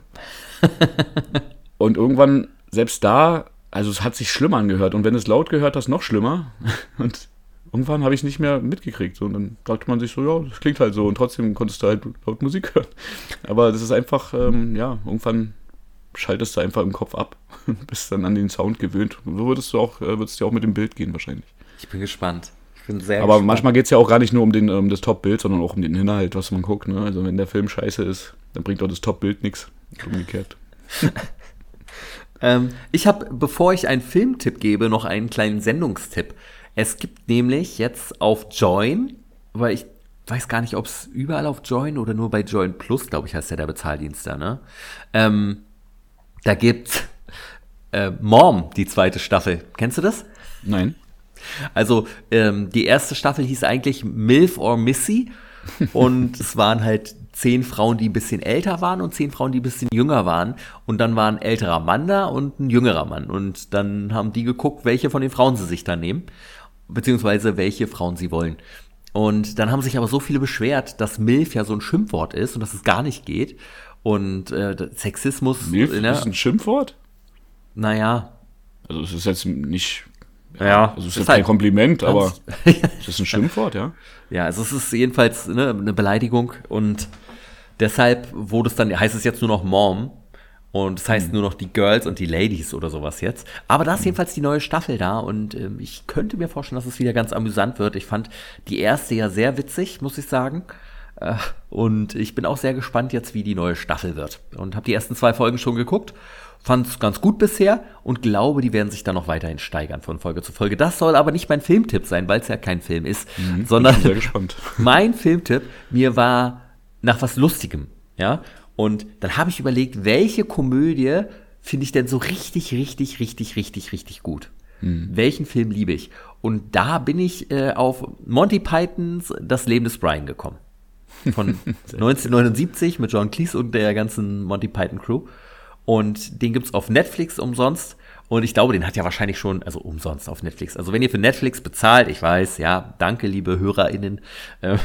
<laughs> und irgendwann, selbst da, also es hat sich schlimm angehört. Und wenn es laut gehört hast, noch schlimmer. <laughs> Und irgendwann habe ich es nicht mehr mitgekriegt. Und dann dachte man sich so, ja, das klingt halt so. Und trotzdem konntest du halt laut Musik hören. Aber das ist einfach, ähm, ja, irgendwann schaltest du einfach im Kopf ab. <laughs> Bist dann an den Sound gewöhnt. So würdest du auch, äh, würdest du auch mit dem Bild gehen wahrscheinlich. Ich bin gespannt. Ich bin sehr Aber gespannt. manchmal geht es ja auch gar nicht nur um, den, um das Top-Bild, sondern auch um den Inhalt, was man guckt. Ne? Also wenn der Film scheiße ist, dann bringt auch das Top-Bild nichts. Umgekehrt. <laughs> ähm, ich habe, bevor ich einen Filmtipp gebe, noch einen kleinen Sendungstipp. Es gibt nämlich jetzt auf Join, weil ich weiß gar nicht, ob es überall auf Join oder nur bei Join Plus, glaube ich, heißt ja der Bezahldienst da, ne? Ähm, da gibt's äh, Mom, die zweite Staffel. Kennst du das? Nein. Also ähm, die erste Staffel hieß eigentlich MILF or Missy <laughs> und es waren halt zehn Frauen, die ein bisschen älter waren und zehn Frauen, die ein bisschen jünger waren. Und dann war ein älterer Mann da und ein jüngerer Mann. Und dann haben die geguckt, welche von den Frauen sie sich da nehmen, beziehungsweise welche Frauen sie wollen. Und dann haben sich aber so viele beschwert, dass MILF ja so ein Schimpfwort ist und dass es gar nicht geht. Und äh, Sexismus. MILF ne? ist ein Schimpfwort? Naja. Also es ist jetzt nicht ja, also es ist, ist halt kein Kompliment, aber <laughs> es ist ein Schimpfwort, ja. Ja, also es ist jedenfalls ne, eine Beleidigung und deshalb wurde es dann, heißt es jetzt nur noch Mom und es das heißt mhm. nur noch die Girls und die Ladies oder sowas jetzt. Aber da ist mhm. jedenfalls die neue Staffel da und äh, ich könnte mir vorstellen, dass es wieder ganz amüsant wird. Ich fand die erste ja sehr witzig, muss ich sagen. Äh, und ich bin auch sehr gespannt jetzt, wie die neue Staffel wird. Und habe die ersten zwei Folgen schon geguckt fand es ganz gut bisher und glaube, die werden sich dann noch weiterhin steigern von Folge zu Folge. Das soll aber nicht mein Filmtipp sein, weil es ja kein Film ist, mhm, sondern <laughs> mein Filmtipp mir war nach was Lustigem, ja. Und dann habe ich überlegt, welche Komödie finde ich denn so richtig, richtig, richtig, richtig, richtig gut? Mhm. Welchen Film liebe ich? Und da bin ich äh, auf Monty Pythons Das Leben des Brian gekommen. Von <laughs> 1979 mit John Cleese und der ganzen Monty Python Crew. Und den gibt's auf Netflix umsonst. Und ich glaube, den hat ja wahrscheinlich schon, also umsonst auf Netflix. Also wenn ihr für Netflix bezahlt, ich weiß, ja, danke, liebe HörerInnen. Äh,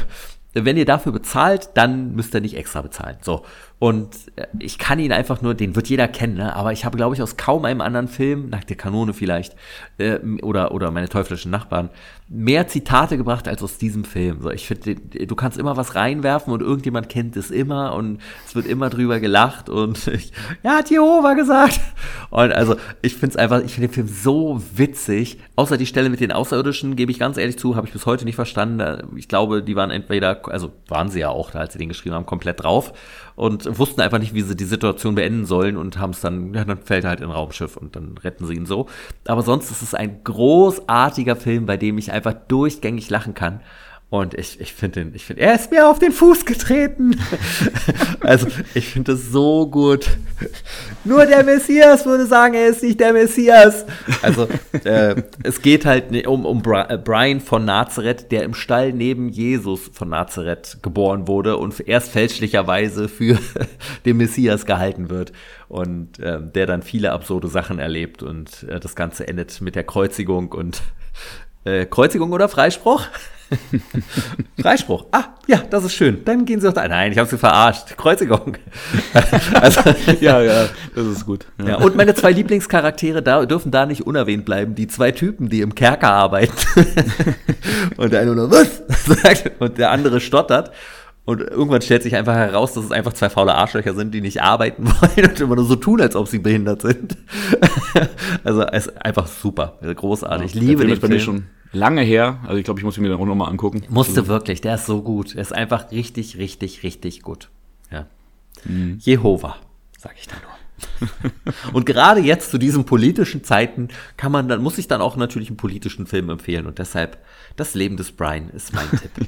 wenn ihr dafür bezahlt, dann müsst ihr nicht extra bezahlen. So. Und äh, ich kann ihn einfach nur, den wird jeder kennen, ne? aber ich habe, glaube ich, aus kaum einem anderen Film, nach der Kanone vielleicht, äh, oder, oder meine teuflischen Nachbarn, mehr Zitate gebracht als aus diesem Film. So, ich finde, du kannst immer was reinwerfen und irgendjemand kennt es immer und es wird immer drüber gelacht und <laughs> ich, ja, hat Jehova gesagt. Und also, ich finde es einfach, ich finde den Film so witzig. Außer die Stelle mit den Außerirdischen, gebe ich ganz ehrlich zu, habe ich bis heute nicht verstanden. Ich glaube, die waren entweder, also waren sie ja auch, als sie den geschrieben haben, komplett drauf und wussten einfach nicht, wie sie die Situation beenden sollen und haben es dann, ja, dann fällt er halt in Raumschiff und dann retten sie ihn so. Aber sonst ist es ein großartiger Film, bei dem ich einfach durchgängig lachen kann. Und ich, ich finde ihn, ich finde, er ist mir auf den Fuß getreten. <laughs> also, ich finde es so gut. Nur der Messias würde sagen, er ist nicht der Messias. Also, äh, es geht halt um, um äh, Brian von Nazareth, der im Stall neben Jesus von Nazareth geboren wurde und erst fälschlicherweise für <laughs> den Messias gehalten wird. Und äh, der dann viele absurde Sachen erlebt. Und äh, das Ganze endet mit der Kreuzigung und äh, Kreuzigung oder Freispruch? <laughs> Freispruch. Ah, ja, das ist schön. Dann gehen Sie doch da. Nein, ich habe Sie verarscht. Kreuzigung. <laughs> also, ja, ja, das ist gut. Ja. ja. und meine zwei Lieblingscharaktere da, dürfen da nicht unerwähnt bleiben. Die zwei Typen, die im Kerker arbeiten. <laughs> und der eine nur, was? sagt und der andere stottert. Und irgendwann stellt sich einfach heraus, dass es einfach zwei faule Arschlöcher sind, die nicht arbeiten <laughs> wollen und immer nur so tun, als ob sie behindert sind. <laughs> also es ist einfach super, großartig. Ja, ich liebe den Film. Schon lange her. Also ich glaube, ich muss ihn mir dann auch nochmal angucken. Musste also. wirklich, der ist so gut. Er ist einfach richtig, richtig, richtig gut. Ja. Mhm. Jehova, sage ich da nur. <laughs> und gerade jetzt zu diesen politischen Zeiten kann man dann, muss ich dann auch natürlich einen politischen Film empfehlen und deshalb das Leben des Brian ist mein Tipp. <laughs>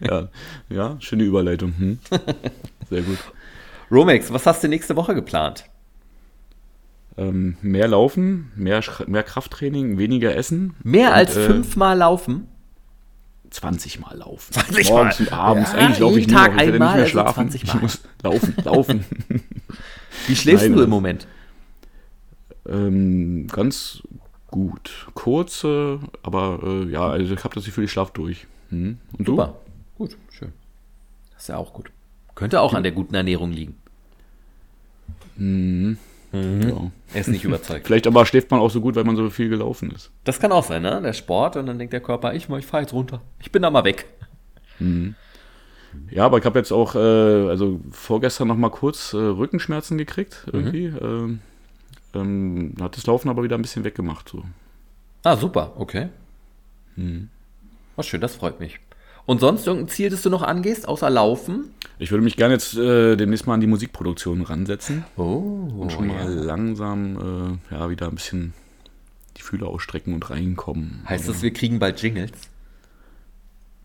ja. ja. ja, schöne Überleitung. Hm. Sehr gut. Romex, was hast du nächste Woche geplant? Ähm, mehr laufen, mehr, mehr Krafttraining, weniger essen. Mehr und, als äh, fünfmal laufen? 20 Mal laufen. 20 Morgens Mal. und abends. Ja, Eigentlich laufe ich nur Tag noch. Ich werde nicht mehr also schlafen. Also ich muss laufen, laufen. <laughs> Wie schläfst Nein, du im Moment? Ähm, ganz gut. Kurze, aber äh, ja, also ich habe das Gefühl, ich schlafe durch. Hm. Und Super. Du? Gut, schön. Das ist ja auch gut. Könnte auch an der guten Ernährung liegen. Mhm. Mhm. Ja. Er ist nicht überzeugt. Vielleicht aber schläft man auch so gut, weil man so viel gelaufen ist. Das kann auch sein, ne? Der Sport und dann denkt der Körper, ich, ich fahre jetzt runter. Ich bin da mal weg. Mhm. Ja, aber ich habe jetzt auch, äh, also vorgestern noch mal kurz äh, Rückenschmerzen gekriegt, mhm. irgendwie. Mhm. Ähm, hat das Laufen aber wieder ein bisschen weggemacht. So. Ah, super, okay. Mhm. Oh, schön, das freut mich. Und sonst irgendein Ziel, das du noch angehst, außer Laufen? Ich würde mich gerne jetzt äh, demnächst mal an die Musikproduktion ransetzen. Oh. Und schon mal ja. langsam äh, ja, wieder ein bisschen die Fühler ausstrecken und reinkommen. Heißt das, wir kriegen bald Jingles?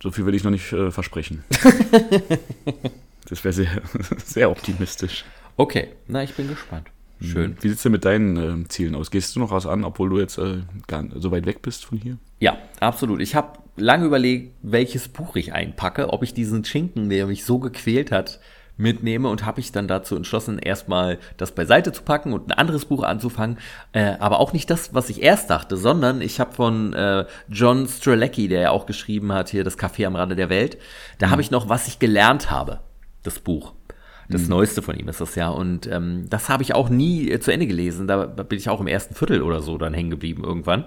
So viel will ich noch nicht äh, versprechen. <laughs> das wäre sehr, <laughs> sehr optimistisch. Okay, na, ich bin gespannt. Mhm. Schön. Wie sieht es denn mit deinen äh, Zielen aus? Gehst du noch was an, obwohl du jetzt äh, gar, so weit weg bist von hier? Ja, absolut. Ich habe lange überlegt, welches Buch ich einpacke, ob ich diesen Schinken, der mich so gequält hat, mitnehme und habe ich dann dazu entschlossen, erstmal das beiseite zu packen und ein anderes Buch anzufangen. Äh, aber auch nicht das, was ich erst dachte, sondern ich habe von äh, John Strelecki, der ja auch geschrieben hat, hier das Café am Rande der Welt, da mhm. habe ich noch, was ich gelernt habe, das Buch. Das mhm. Neueste von ihm ist das ja. Und ähm, das habe ich auch nie äh, zu Ende gelesen. Da bin ich auch im ersten Viertel oder so dann hängen geblieben irgendwann.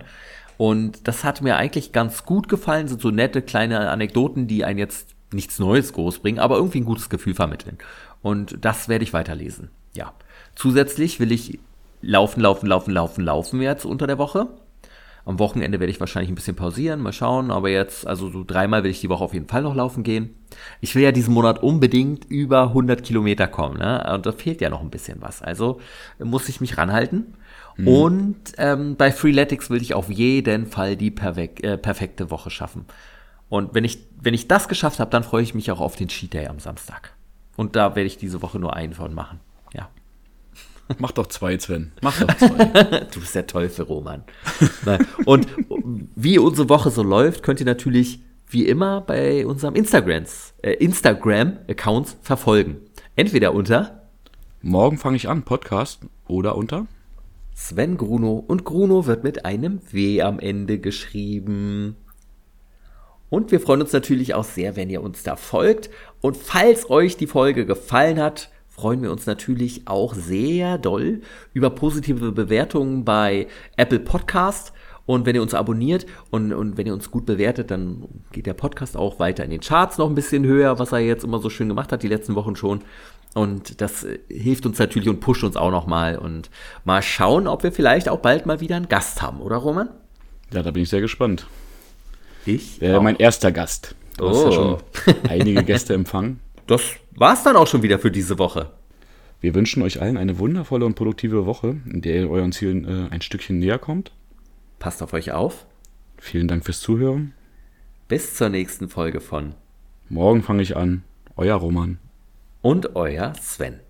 Und das hat mir eigentlich ganz gut gefallen. Sind so nette kleine Anekdoten, die einen jetzt nichts Neues groß bringen, aber irgendwie ein gutes Gefühl vermitteln. Und das werde ich weiterlesen. Ja. Zusätzlich will ich laufen, laufen, laufen, laufen, laufen jetzt unter der Woche. Am Wochenende werde ich wahrscheinlich ein bisschen pausieren, mal schauen. Aber jetzt, also so dreimal will ich die Woche auf jeden Fall noch laufen gehen. Ich will ja diesen Monat unbedingt über 100 Kilometer kommen. Ne? Und da fehlt ja noch ein bisschen was. Also muss ich mich ranhalten. Mhm. Und ähm, bei Freeletics will ich auf jeden Fall die perfek äh, perfekte Woche schaffen. Und wenn ich, wenn ich das geschafft habe, dann freue ich mich auch auf den Cheat Day am Samstag. Und da werde ich diese Woche nur einen von machen. Ja. <laughs> Mach doch zwei, Sven. Mach doch zwei. <laughs> du bist der Teufel, Roman. Und wie unsere Woche so läuft, könnt ihr natürlich wie immer bei unserem Instagrams, äh, Instagram-Accounts verfolgen. Entweder unter Morgen fange ich an, Podcast, oder unter Sven Gruno. Und Gruno wird mit einem W am Ende geschrieben. Und wir freuen uns natürlich auch sehr, wenn ihr uns da folgt. Und falls euch die Folge gefallen hat, freuen wir uns natürlich auch sehr doll über positive Bewertungen bei Apple Podcast. Und wenn ihr uns abonniert und, und wenn ihr uns gut bewertet, dann geht der Podcast auch weiter in den Charts noch ein bisschen höher, was er jetzt immer so schön gemacht hat, die letzten Wochen schon. Und das hilft uns natürlich und pusht uns auch nochmal. Und mal schauen, ob wir vielleicht auch bald mal wieder einen Gast haben, oder Roman? Ja, da bin ich sehr gespannt. Ich? Äh, mein erster Gast. Du oh. hast ja schon oh. <laughs> einige Gäste empfangen. das war's dann auch schon wieder für diese Woche. Wir wünschen euch allen eine wundervolle und produktive Woche, in der ihr euren Zielen äh, ein Stückchen näher kommt. Passt auf euch auf. Vielen Dank fürs Zuhören. Bis zur nächsten Folge von Morgen fange ich an. Euer Roman. Und euer Sven.